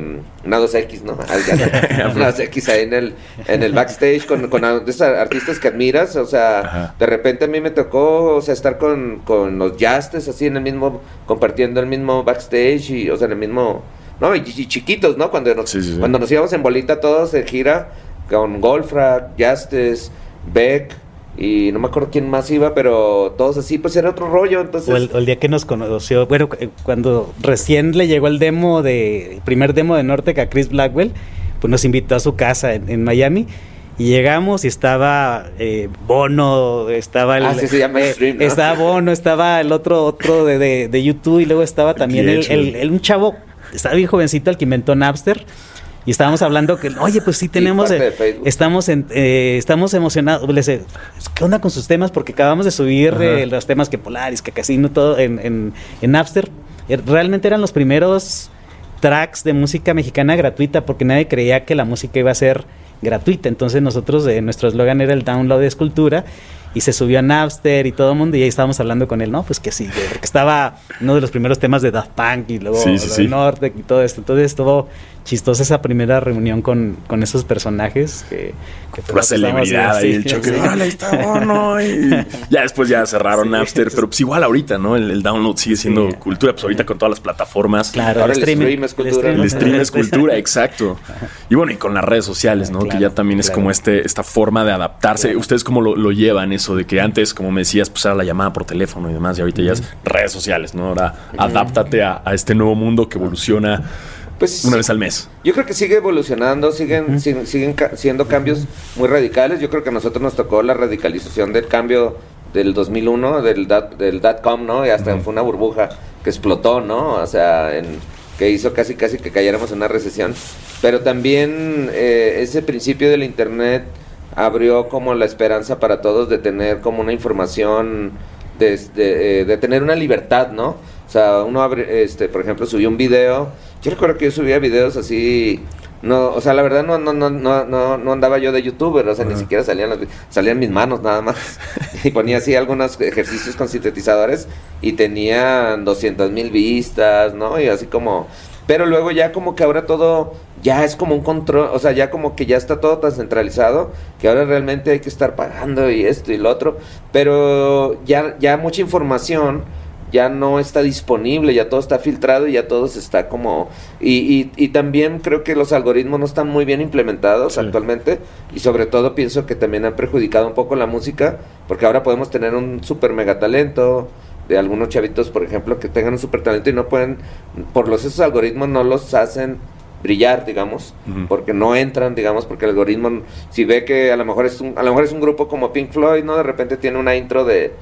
una 2X, ¿no? una 2X ahí en el, en el backstage con, con artistas que admiras, o sea, de repente a mí me tocó, o sea, estar con, con los Justes así en el mismo, compartiendo el mismo backstage y, o sea, en el mismo, no, y, chiquitos, ¿no? Cuando nos, cuando nos íbamos en bolita todos en gira con Golfra, Justes, Beck, y no me acuerdo quién más iba, pero todos así, pues era otro rollo. Entonces... O el, día que nos conoció, bueno, eh, cuando recién le llegó el demo de, primer demo de Nortec a Chris Blackwell, pues nos invitó a su casa en, Miami. Y llegamos y estaba eh, Bono, estaba el, ah, sí, se llama eh, estaba Bono, estaba el otro otro de, de, YouTube y luego estaba también el, el, un chavo, estaba bien jovencito el que inventó Napster y estábamos hablando que, oye, pues sí tenemos, eh, estamos en, eh, estamos emocionados. Les, ¿Qué onda con sus temas? Porque acabamos de subir eh, los temas que Polaris, que Casino, todo en, en, en Napster. Realmente eran los primeros tracks de música mexicana gratuita porque nadie creía que la música iba a ser gratuita. Entonces nosotros, nuestro eslogan era el download de escultura y se subió a Napster y todo el mundo y ahí estábamos hablando con él, ¿no? Pues que sí, porque estaba uno de los primeros temas de Daft Punk y luego sí, Norte y todo esto. Entonces estuvo chistosa esa primera reunión con, con esos personajes que... que la celebridad y el choque. ahí está Bono! Y ya después ya cerraron Napster, pero pues igual ahorita, ¿no? El, download sigue siendo cultura, pues ahorita con todas las plataformas. Claro, Ahora el, stream es cultura. El stream es cultura, exacto. Y bueno, y con las redes sociales, ¿no? que ya también es como este esta forma de adaptarse. ¿Ustedes cómo lo, lo llevan eso? de que antes, como me decías, pues era la llamada por teléfono y demás, y ahorita ya es redes sociales, ¿no? Ahora adáptate a, este nuevo mundo que evoluciona pues, una vez al mes. Yo creo que sigue evolucionando, siguen, siguen, siendo cambios muy radicales. Yo creo que a nosotros nos tocó la radicalización del cambio del 2001, del, del dot-com, ¿no? Y hasta fue una burbuja que explotó, ¿no? O sea, en, que hizo casi casi que cayéramos en una recesión. Pero también eh, ese principio del Internet abrió como la esperanza para todos de tener como una información, de, de, eh, tener una libertad, ¿no? O sea, uno abre, este, por ejemplo, subió un video. Yo recuerdo que yo subía videos así. No, o sea, la verdad no, no, no, no, no, andaba yo de youtuber, o sea, ni siquiera salían salían mis manos nada más. y ponía así algunos ejercicios con sintetizadores y tenían 200 mil vistas, ¿no? Y así como, pero luego ya como que ahora todo ya es como un control, o sea, ya como que ya está todo tan centralizado que ahora realmente hay que estar pagando y esto y lo otro, pero ya ya mucha información ya no está disponible, ya todo está filtrado y ya todo se está como... Y, y, también creo que los algoritmos no están muy bien implementados actualmente y sobre todo pienso que también han perjudicado un poco la música porque ahora podemos tener un super mega talento, de algunos chavitos, por ejemplo, que tengan un super talento y no pueden, por los esos algoritmos no los hacen brillar, digamos, porque no entran, digamos, porque el algoritmo, si ve que a lo mejor es un, a lo mejor es un grupo como Pink Floyd, ¿no? De repente tiene una intro de,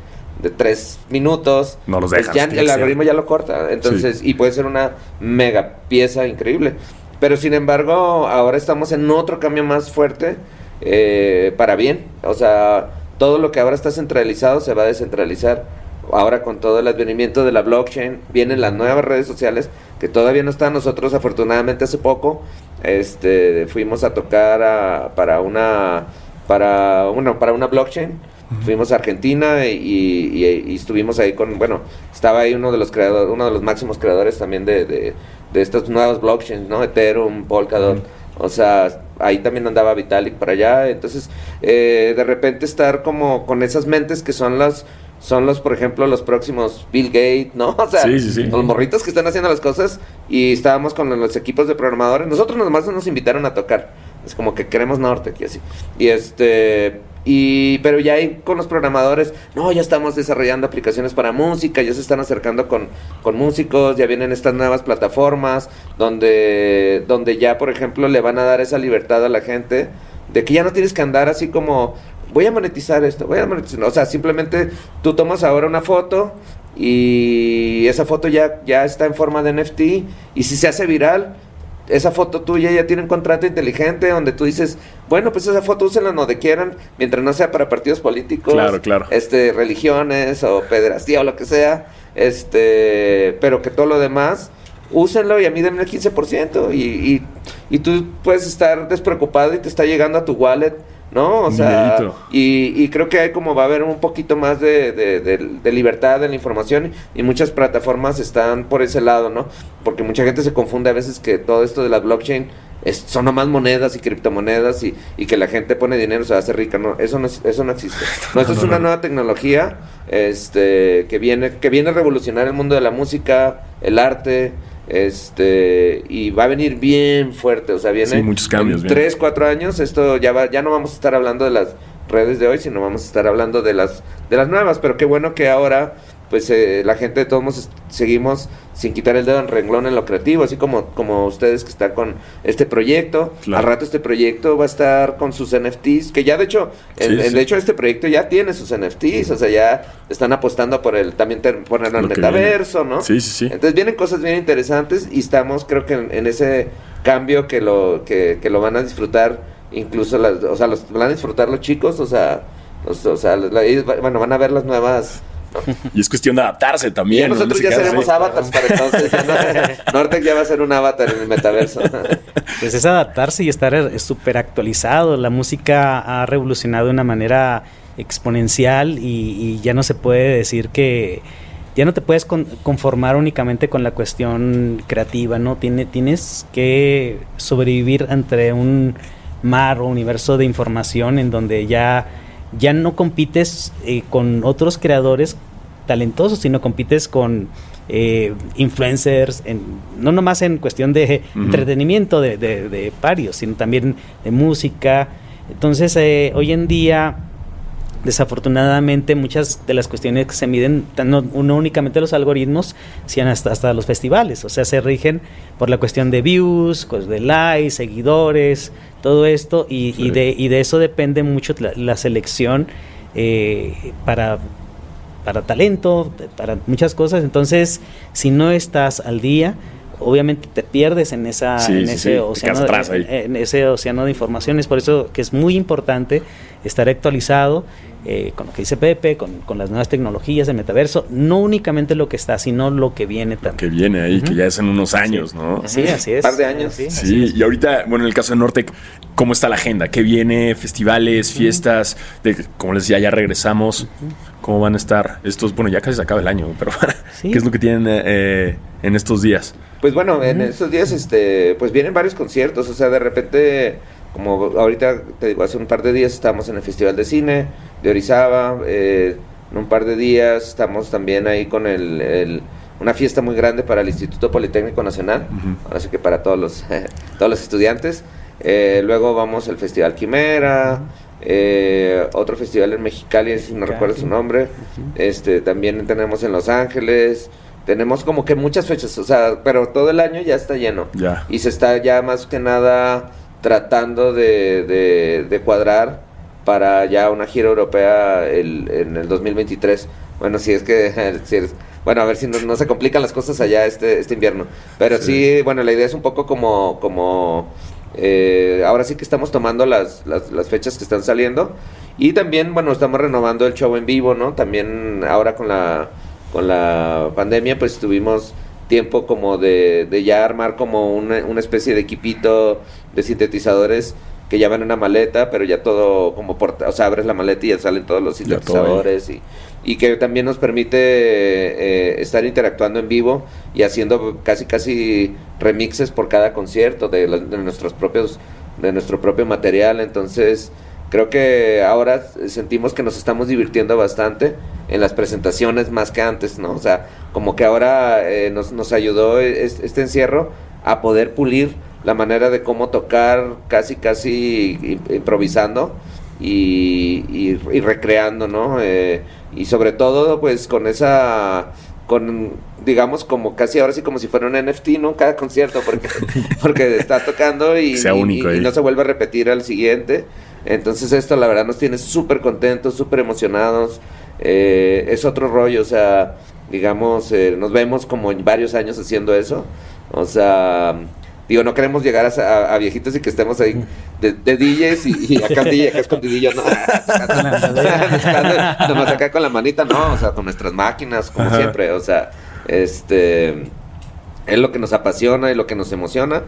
de tres minutos. No los pues dejas. ya el algoritmo ya lo corta. Entonces, y puede ser una mega pieza increíble. Pero sin embargo, ahora estamos en otro cambio más fuerte eh, para bien. O sea, todo lo que ahora está centralizado se va a descentralizar. Ahora con todo el advenimiento de la blockchain, vienen las nuevas redes sociales que todavía no están. Nosotros afortunadamente hace poco este, fuimos a tocar a- para una para bueno, para una blockchain. Fuimos a Argentina y, y- y estuvimos ahí con, bueno, estaba ahí uno de los creadores, uno de los máximos creadores también de, de, de estas nuevas blockchains, ¿no? Ethereum, Polkadot. O sea, ahí también andaba Vitalik para allá. Entonces, eh, de repente estar como con esas mentes que son las, son los, por ejemplo, los próximos Bill Gates, ¿no? O sea, Sí, sí, sí. los morritos que están haciendo las cosas y estábamos con los equipos de programadores. Nosotros nomás nos invitaron a tocar. Es como que queremos norte y así. Y este y pero ya hay con los programadores, no, ya estamos desarrollando aplicaciones para música, ya se están acercando con, con músicos, ya vienen estas nuevas plataformas donde donde ya, por ejemplo, le van a dar esa libertad a la gente de que ya no tienes que andar así como voy a monetizar esto, voy a monetizar, o sea, simplemente tú tomas ahora una foto y esa foto ya, ya está en forma de NFT y si se hace viral, esa foto tuya ya tiene un contrato inteligente donde tú dices, bueno, pues esa foto úsenla donde quieran, mientras no sea para partidos políticos, Claro, claro. este, religiones o pederastía o lo que sea, este, pero que todo lo demás úsenlo y a mí denme el 15% y, y, y tú puedes estar despreocupado y te está llegando a tu wallet, ¿no? O sea, y, y creo que hay como va a haber un poquito más de, de- de- de libertad de la información y muchas plataformas están por ese lado, ¿no? Porque mucha gente se confunde a veces que todo esto de la blockchain es, son nomás monedas y criptomonedas y, y que la gente pone dinero se hace rica, no, eso no, es- eso no existe. No, eso No, es una nueva tecnología este, que, viene, que viene a revolucionar el mundo de la música, el arte, este y va a venir bien fuerte, o sea, viene Sí, muchos cambios, en bien. tres, cuatro años, esto ya va, ya no vamos a estar hablando de las redes de hoy, sino vamos a estar hablando de las de las nuevas, pero qué bueno que ahora pues eh, la gente de todos modos seguimos sin quitar el dedo en renglón en lo creativo, así como como ustedes que están con este proyecto, Claro. al rato este proyecto va a estar con sus NFTs, que ya de hecho, Sí, en- sí. de hecho este proyecto ya tiene sus NFTs, o sea, ya están apostando por el también ponerlo en el viene. metaverso, ¿no? Sí, sí, sí. Entonces vienen cosas bien interesantes y estamos creo que en, en ese cambio que lo que, que lo van a disfrutar incluso las o sea los van a disfrutar los chicos o sea los- o sea bueno van a ver las nuevas. Y es cuestión de adaptarse también. Ya ¿no? nosotros ya seremos avatars para entonces no- Nortec ya va a ser un avatar en el metaverso Pues es adaptarse y estar eh, súper actualizado. La música ha revolucionado de una manera exponencial y, y ya no se puede decir que ya no te puedes con- conformar únicamente con la cuestión creativa, ¿no? Tiene, tienes que sobrevivir entre un mar o universo de información en donde ya, ya no compites eh, con otros creadores talentosos, sino compites con eh, influencers, en, no nomás en cuestión de entretenimiento de, de, de varios, sino también de música. Entonces, eh, hoy en día, desafortunadamente, muchas de las cuestiones que se miden, no únicamente los algoritmos, sino hasta, hasta los festivales. O sea, se rigen por la cuestión de views, pues, de likes, seguidores, todo esto, y, Sí. y de, y de eso depende mucho la, la selección eh, para para talento, para muchas cosas. Entonces, si no estás al día, obviamente te pierdes en esa Sí, en sí, ese sí, océano ahí. en ese océano de información. Es por eso que es muy importante estar actualizado eh, con lo que dice Pepe, con, con las nuevas tecnologías del metaverso, no únicamente lo que está, sino lo que viene Que también. viene ahí, que ya es en unos años, ¿no? Sí, así es. Par de años. Sí, y ahorita, bueno, en el caso de Nortec, ¿cómo está la agenda? ¿Qué viene? ¿Festivales? ¿Fiestas? De, como les decía, ya regresamos. ¿Cómo van a estar estos? Bueno, ya casi se acaba el año, pero Sí. ¿qué es lo que tienen eh, en estos días? Pues bueno, en estos días, este, pues vienen varios conciertos, o sea, de repente, como ahorita te digo, hace un par de días estábamos en el Festival de Cine de Orizaba, eh, en un par de días estamos también ahí con el, el- una fiesta muy grande para el Instituto Politécnico Nacional, Ujú. ahora sí que para todos los, todos los estudiantes. Eh, luego vamos al Festival Quimera, eh, otro festival en Mexicali, si no recuerdo su nombre. Este, también tenemos en Los Ángeles. tenemos como que muchas fechas, o sea, pero todo el año ya está lleno. Ya. Y se está ya más que nada tratando de, de, de cuadrar para ya una gira europea el, en el 2023. Bueno, si es que... si es- bueno, a ver si no, no se complican las cosas allá este, este invierno. Pero sí. bueno, la idea es un poco como... como eh, ahora sí que estamos tomando las, las, las fechas que están saliendo. Y también, bueno, estamos renovando el show en vivo, ¿no? También ahora con la, con la pandemia, pues tuvimos tiempo como de, de ya armar como una, una especie de equipito de sintetizadores que ya van en una maleta, pero ya todo como porta, o sea, abres la maleta y ya salen todos los sintetizadores y, y que también nos permite eh, estar interactuando en vivo y haciendo casi casi remixes por cada concierto de, la- de nuestros propios de nuestro propio material, entonces creo que ahora sentimos que nos estamos divirtiendo bastante en las presentaciones más que antes, ¿no? O sea, como que ahora eh, nos, nos ayudó es- este encierro a poder pulir la manera de cómo tocar casi casi improvisando y, y- y recreando, ¿no? Eh, y sobre todo pues con esa con digamos como casi ahora sí como si fuera un NFT, ¿no? Cada concierto porque porque estás tocando y, no se vuelve a repetir al siguiente. Entonces esto la verdad nos tiene súper contentos, súper emocionados. Eh, es otro rollo, o sea, digamos, eh, nos vemos como en varios años haciendo eso. O sea, digo, no queremos llegar a, a- a viejitos y que estemos ahí de, de DJs y, y acá DJ acá escondidillo, ¿no? Nomás acá con la manita, no, o sea, con nuestras máquinas, como Ajá. siempre, o sea, este es lo que nos apasiona y lo que nos emociona.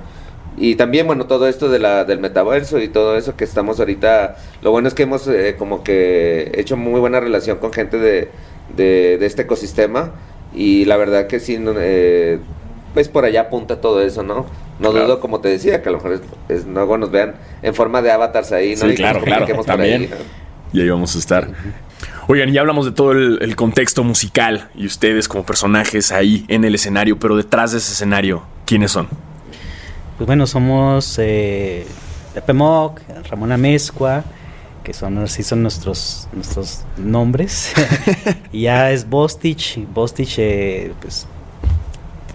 Y también, bueno, todo esto de la, del metaverso y todo eso que estamos ahorita, lo bueno es que hemos eh, como que hecho muy buena relación con gente de, de, de este ecosistema y la verdad que sí, eh, pues por allá apunta todo eso, ¿no? No Claro. dudo, como te decía, que a lo mejor es, es- luego nos vean en forma de avatars ahí, ¿no? Sí, Y claro, claro, también. ahí, ¿no? Y ahí vamos a estar. Oigan, ya hablamos de todo el, el contexto musical y ustedes como personajes ahí en el escenario, pero detrás de ese escenario, ¿quiénes son? Pues bueno, somos eh, Pepe Moc, Ramón Amezcua, que son así son nuestros nuestros nombres. y ya es Bostich, Bostich eh, pues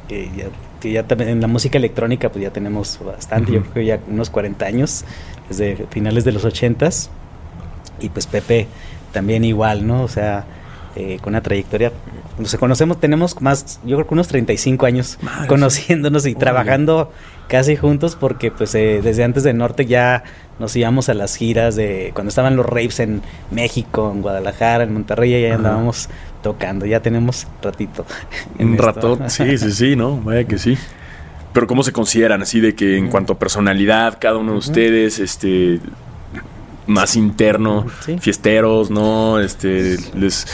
ya, que ya también en la música electrónica pues ya tenemos bastante, yo creo que ya unos 40 años, desde finales de los 80s. Y pues Pepe también igual, ¿no? O sea, eh, con una trayectoria, nos conocemos, tenemos más, yo creo que unos 35 años Madre, conociéndonos y trabajando casi juntos porque pues eh, desde antes de Norte ya nos íbamos a las giras de cuando estaban los raves en México, en Guadalajara, en Monterrey, y ahí andábamos tocando, ya tenemos ratito. Un rato, sí, sí, sí, ¿no? Vaya que sí. Pero ¿cómo se consideran? Así de que en cuanto a personalidad, cada uno de ustedes, este, más interno, Sí. fiesteros, ¿no? Este, les,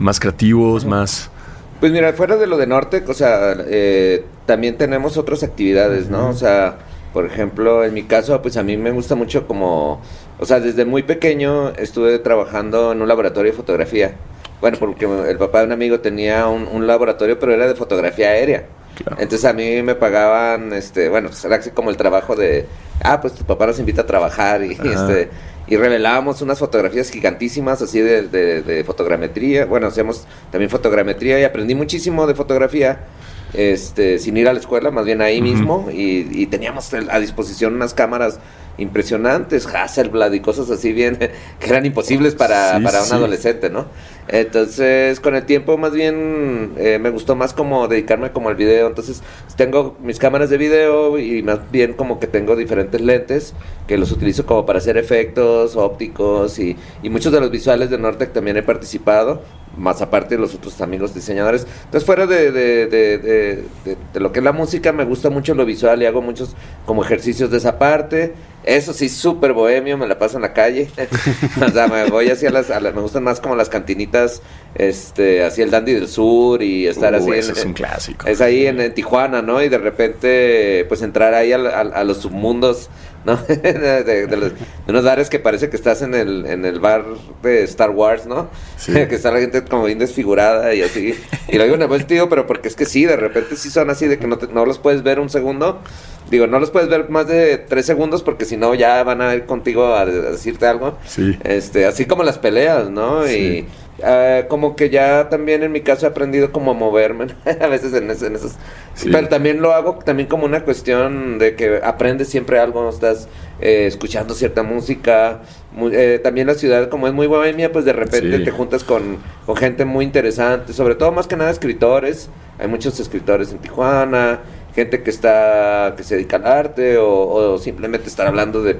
más creativos, más... Pues mira, fuera de lo de norte, o sea, eh, también tenemos otras actividades, ¿no? O sea, por ejemplo, en mi caso, pues a mí me gusta mucho como, o sea, desde muy pequeño estuve trabajando en un laboratorio de fotografía. Bueno, porque el papá de un amigo tenía un, un laboratorio, pero era de fotografía aérea. Claro. Entonces a mí me pagaban, este, bueno, pues era así como el trabajo de, ah, pues tu papá nos invita a trabajar y, Ajá. este, y revelábamos unas fotografías gigantísimas así de, de, de fotogrametría. Bueno, hacíamos también fotogrametría y aprendí muchísimo de fotografía. Este, sin ir a la escuela, más bien ahí mismo, y, y teníamos a disposición unas cámaras impresionantes, Hasselblad y cosas así bien, que eran imposibles para, Sí, para un sí. adolescente, ¿no? Entonces, con el tiempo más bien eh, me gustó más como dedicarme como al video, entonces tengo mis cámaras de video y más bien como que tengo diferentes lentes que los utilizo como para hacer efectos ópticos y, y muchos de los visuales de Nortec también he participado, más aparte de los otros amigos diseñadores. Entonces, fuera de, de, de, de- de- de lo que es la música, me gusta mucho lo visual y hago muchos como ejercicios de esa parte. Eso sí, súper bohemio, me la paso en la calle. o sea, me voy hacia las, a las- me gustan más como las cantinitas, este, hacia el Dandy del Sur y estar Uh, así. en- es un clásico. es ahí en, en Tijuana, ¿no? Y de repente, pues entrar ahí a, a- a los submundos, ¿no? de, de los- de unos bares que parece que estás en el, en el bar de Star Wars, ¿no? Sí. que está la gente como bien desfigurada y así. Y lo digo en el buen sentido, pero porque es que sí, de repente sí son así de que no, te- no los puedes ver un segundo. Digo, no los puedes ver más de tres segundos porque si no ya van a ir contigo a, decirte algo. Sí. Este, así como las peleas, ¿no? Y uh, como que ya también en mi caso he aprendido como a moverme a veces en, en esos... Pero también lo hago también como una cuestión de que aprendes siempre algo, estás eh, escuchando cierta música. eh, también la ciudad, como es muy bohemia, pues de repente te juntas con, con gente muy interesante, sobre todo más que nada escritores. Hay muchos escritores en Tijuana, gente que está que se dedica al arte o, o simplemente estar hablando de,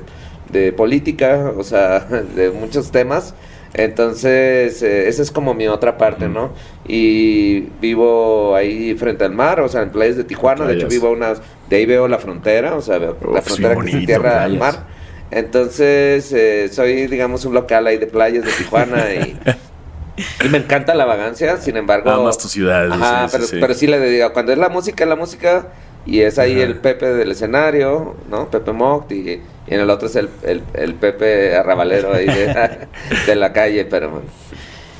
de política, o sea, de muchos temas. Entonces, eh, esa es como mi otra parte, ¿no? Y vivo ahí frente al mar, o sea, en playas de Tijuana. De hecho, vivo unas. De ahí veo la frontera, o sea, veo la frontera que se tierra al mar. Entonces, eh, soy, digamos, un local ahí de playas de Tijuana y. y me encanta la vagancia, sin embargo. Amas tu ciudad. Ajá, sí, pero, sí. pero sí le digo, cuando es la música, la música. Y es ahí el Pepe del escenario, ¿no? Pepe Moct. Y, y en el otro es el, el, el Pepe arrabalero ahí de, de, la calle, pero bueno.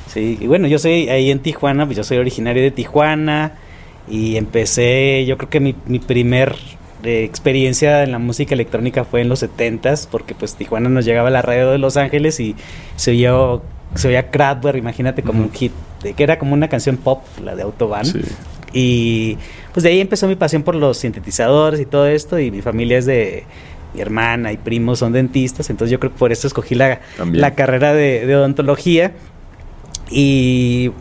Sí, y bueno, yo soy ahí en Tijuana, pues yo soy originario de Tijuana. Y empecé, yo creo que mi, mi primer eh, experiencia en la música electrónica fue en los 70s, porque pues Tijuana nos llegaba la radio de Los Ángeles y se oyó, se oía Kraftwerk, imagínate como uh -huh. un hit, de, que era como una canción pop, la de Autobahn. Sí. Y pues de ahí empezó mi pasión por los sintetizadores y todo esto, y mi familia es de, mi hermana y primos son dentistas, entonces yo creo que por eso escogí la, la carrera de, de, odontología. Y,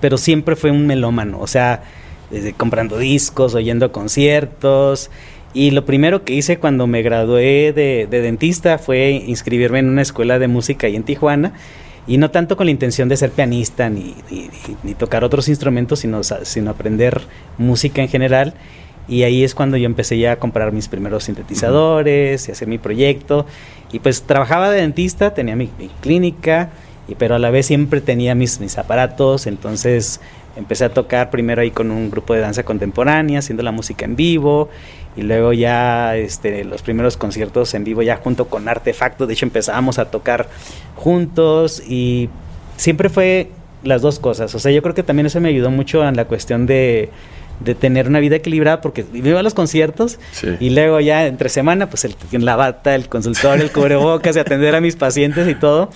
pero siempre fue un melómano, o sea, desde comprando discos, oyendo conciertos. Y lo primero que hice cuando me gradué de, de dentista fue inscribirme en una escuela de música ahí en Tijuana. Y no tanto con la intención de ser pianista ni, ni, tocar otros instrumentos, sino, sino aprender música en general. Y ahí es cuando yo empecé ya a comprar mis primeros sintetizadores y hacer mi proyecto. Y pues trabajaba de dentista, tenía mi, mi clínica, y, pero a la vez siempre tenía mis, mis aparatos. Entonces empecé a tocar primero ahí con un grupo de danza contemporánea, haciendo la música en vivo. Y luego ya este, los primeros conciertos en vivo ya junto con Artefacto. De hecho empezábamos a tocar juntos y siempre fue las dos cosas. O sea, yo creo que también eso me ayudó mucho en la cuestión de de tener una vida equilibrada porque iba a los conciertos sí. y luego ya entre semana pues el, la bata, el consultorio, el cubrebocas y atender a mis pacientes y todo.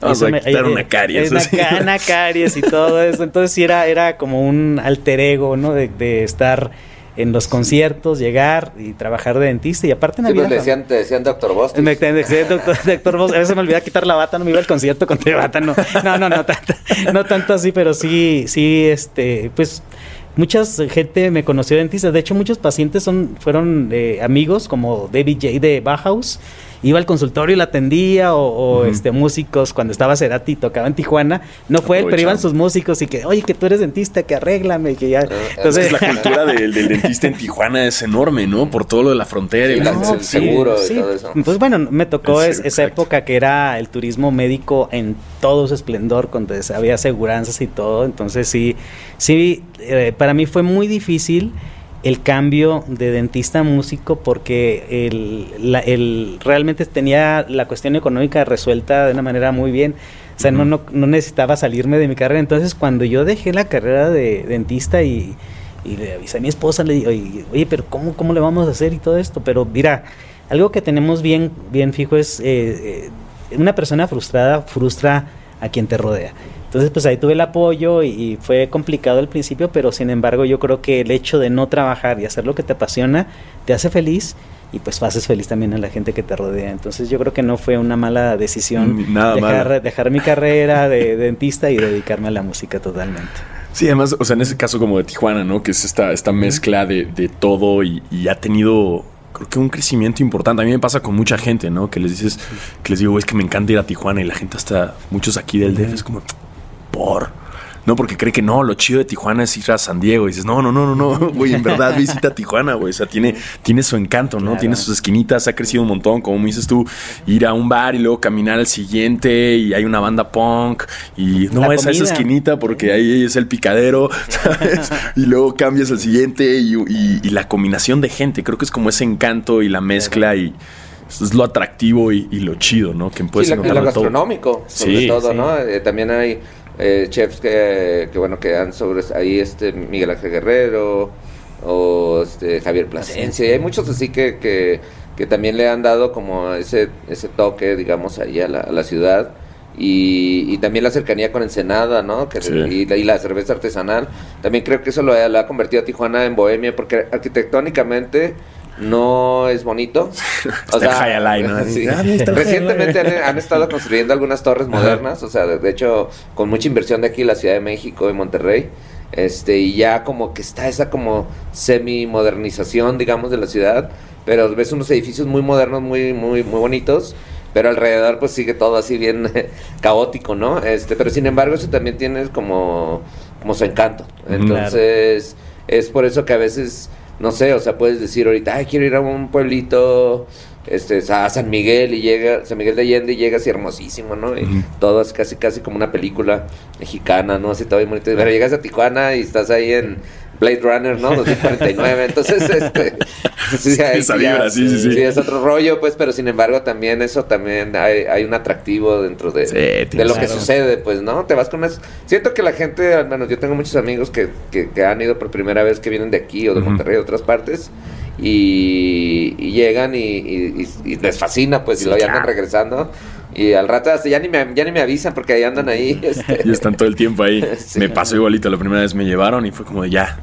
Vamos a quitar me, una caries. Una, sí. una caries y todo eso. Entonces sí era, era como un alter ego, ¿no? De, de estar en los conciertos, llegar y trabajar de dentista y aparte en sí, pues decían, te decían doctor Bostis. Me decían doctor, doctor Bostis. A veces me olvidaba quitar la bata, no me iba al concierto con bata, no. No, no, no tanto, no tanto así, pero sí, sí, este, pues mucha gente me conoció dentista. De hecho, muchos pacientes son fueron eh, amigos, como David J. de Bauhaus. Iba al consultorio y la atendía, o, o uh -huh. este, músicos, cuando estaba Cerati tocaba en Tijuana. No fue él, pero iban sus músicos y que, oye, que tú eres dentista, que arréglame, que ya. Entonces, la cultura del, del, dentista en Tijuana es enorme, ¿no? Por todo lo de la frontera sí, y la, no, el seguro sí, y todo eso. Pues bueno, me tocó es, esa época que era el turismo médico en todo su esplendor, cuando había aseguranzas y todo. Entonces, sí, sí, eh, para mí fue muy difícil el cambio de dentista a músico porque el, la, el, realmente tenía la cuestión económica resuelta de una manera muy bien. O sea, uh -huh. no, no, no, necesitaba salirme de mi carrera. Entonces, cuando yo dejé la carrera de dentista y, y le avisé a mi esposa, le digo, oye, pero ¿cómo, ¿cómo le vamos a hacer y todo esto? Pero mira, algo que tenemos bien, bien fijo es eh, eh, una persona frustrada frustra a quien te rodea. Entonces, pues ahí tuve el apoyo y, y, fue complicado al principio, pero sin embargo yo creo que el hecho de no trabajar y hacer lo que te apasiona te hace feliz y pues haces feliz también a la gente que te rodea. Entonces yo creo que no fue una mala decisión Nada dejar, dejar mi carrera de, de dentista y dedicarme a la música totalmente. Sí, además, o sea, en ese caso como de Tijuana, ¿no? Que es esta, esta mezcla de, de todo y, y ha tenido creo que un crecimiento importante. A mí me pasa con mucha gente, ¿no? Que les dices, que les digo, es que me encanta ir a Tijuana y la gente hasta, muchos aquí del DF es como, por. No, porque cree que no, lo chido de Tijuana es ir a San Diego. Y dices, no, no, no, no, no, güey, en verdad visita Tijuana, güey. O sea, tiene, tiene su encanto, ¿no? Claro. Tiene sus esquinitas, ha crecido un montón. Como me dices tú, ir a un bar y luego caminar al siguiente y hay una banda punk. Y no, es a esa esquinita porque ahí es el picadero, ¿sabes? y luego cambias al siguiente y, y, y, la combinación de gente. Creo que es como ese encanto y la mezcla y es lo atractivo y, y, lo chido, ¿no? Que puedes sí, lo, lo gastronómico, sobre sí, todo, sí. ¿no? Eh, también hay eh, chefs que, que, bueno que dan sobre ahí este Miguel Ángel Guerrero o este, Javier Plasencia. Y hay muchos así que, que, que, también le han dado como ese, ese toque, digamos, ahí a la, a la ciudad. Y, y, también la cercanía con Ensenada, ¿no? Que, y, y, la cerveza artesanal. También creo que eso lo, lo, ha convertido a Tijuana en bohemia, porque arquitectónicamente no es bonito. O sea, ¿no? sí. ah, Recientemente han, han, estado construyendo algunas torres modernas, o sea, de, de, hecho, con mucha inversión de aquí, la Ciudad de México y Monterrey. Este, y ya como que está esa como semi modernización, digamos, de la ciudad. Pero ves unos edificios muy modernos, muy, muy, muy bonitos pero alrededor pues sigue todo así bien caótico, ¿no? Este, pero sin embargo eso también tiene como, como su encanto. Entonces, claro. es por eso que a veces, no sé, o sea, puedes decir ahorita, ay, quiero ir a un pueblito este, a San Miguel y llega, San Miguel de Allende y llega así hermosísimo, ¿no? Y uh -huh. todo es casi, casi como una película mexicana, ¿no? Así todo bien bonito. Pero llegas a Tijuana y estás ahí en Blade Runner, ¿no? 2049. Entonces, este. Sí, hay, Esa vibra, ya, sí, sí, sí, sí. es otro rollo, pues, pero sin embargo, también eso también hay, hay un atractivo dentro de, sí, de lo que sucede, pues, ¿no? Te vas con unas. Siento que la gente, al menos yo tengo muchos amigos que, que, que han ido por primera vez que vienen de aquí o de uh -huh. Monterrey o de otras partes. Y, y, llegan y, y, y, les fascina, pues, y lo claro. andan regresando. Y al rato hasta ya ni me, ya ni me avisan porque ahí andan ahí. Este. Y están todo el tiempo ahí. sí. Me pasó igualito, la primera vez me llevaron y fue como de ya.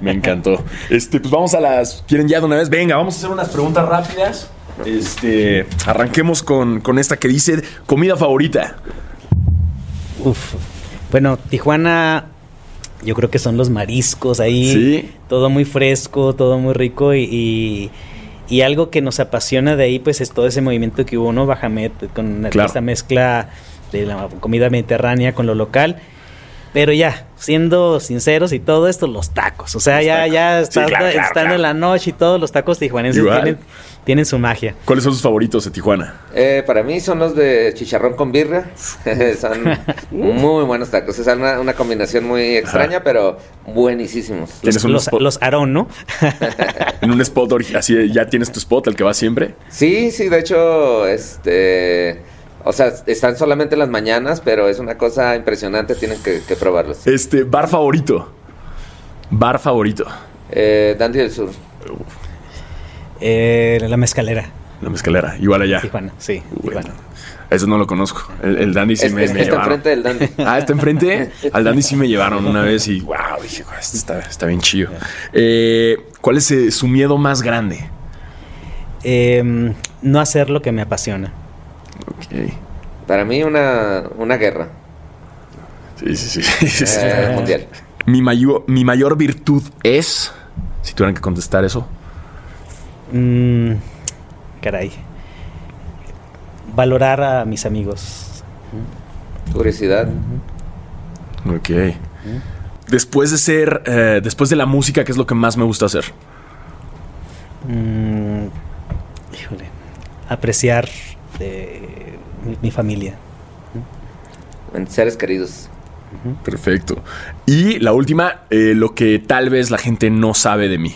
me encantó. Este, pues vamos a las. ¿Quieren ya de una vez? Venga, vamos a hacer unas preguntas rápidas. Este. Arranquemos con, con esta que dice: comida favorita. Uf. Bueno, Tijuana yo creo que son los mariscos ahí. Sí. Todo muy fresco, todo muy rico y, y, y, algo que nos apasiona de ahí pues es todo ese movimiento que hubo, ¿no? Bajamet, con claro. esta mezcla de la comida mediterránea con lo local. Pero ya, siendo sinceros y todo esto, los tacos. O sea, los ya, tacos. ya sí, estando, claro, claro, estando en la noche y todos los tacos tijuanenses tienen, tienen, su magia. ¿Cuáles son sus favoritos de Tijuana? Eh, para mí son los de chicharrón con birria. son muy buenos tacos. Es una, una combinación muy extraña, Ajá. pero buenísimos. Los, los, los Aarón, ¿no? en un spot, así ya tienes tu spot, el que va siempre. Sí, sí, de hecho, este o sea, están solamente las mañanas, pero es una cosa impresionante, tienen que, que probarlos. Este, bar favorito. Bar favorito. Eh, Dandy del Sur. Eh, la mezcalera. La mezcalera, igual allá. Tijuana, sí. Bueno. Tijuana. Eso no lo conozco. El, el Dandy sí es, me, es, me está llevaron. enfrente del Dandy. Ah, está enfrente. Al Dandy sí me llevaron una vez y wow, dije, está, está bien chido. Eh, ¿Cuál es eh, su miedo más grande? Eh, no hacer lo que me apasiona. Ok. Para mí una, una guerra. Sí, sí, sí. Eh, mundial. Mi mayor, mi mayor virtud es, si tuvieran que contestar eso. Mm, caray. Valorar a mis amigos. Curiosidad. Ok. Después de ser, eh, después de la música, ¿qué es lo que más me gusta hacer? Mm, híjole. Apreciar eh, mi, mi, familia. Seres queridos. Perfecto. Y la última, eh, lo que tal vez la gente no sabe de mí.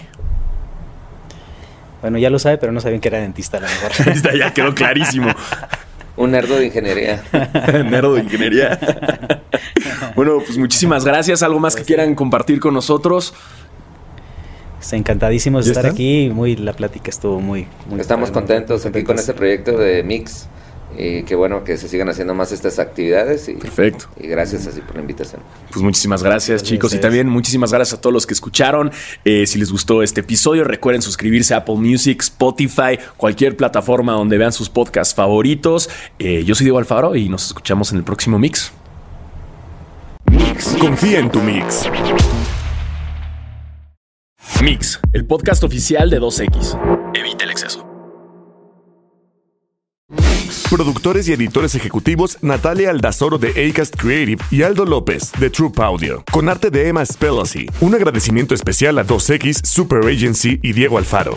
Bueno, ya lo sabe, pero no sabían que era dentista a lo mejor. ya quedó clarísimo. Un nerdo de ingeniería. nerdo de ingeniería. bueno, pues muchísimas gracias. ¿Algo más que quieran compartir con nosotros? Encantadísimos de estar está? aquí. Muy, la plática estuvo muy. muy Estamos contentos muy aquí con este proyecto de Mix. Y qué bueno que se sigan haciendo más estas actividades. Y, Perfecto. Y gracias así por la invitación. Pues muchísimas gracias, gracias chicos. Y también muchísimas gracias a todos los que escucharon. Eh, si les gustó este episodio, recuerden suscribirse a Apple Music, Spotify, cualquier plataforma donde vean sus podcasts favoritos. Eh, yo soy Diego Alfaro y nos escuchamos en el próximo Mix. Mix. Confía en tu Mix. Mix, el podcast oficial de 2X. Evita el exceso. Productores y editores ejecutivos Natalia Aldazoro de Acast Creative y Aldo López de Troop Audio. Con arte de Emma Spellacy. Un agradecimiento especial a 2X, Super Agency y Diego Alfaro.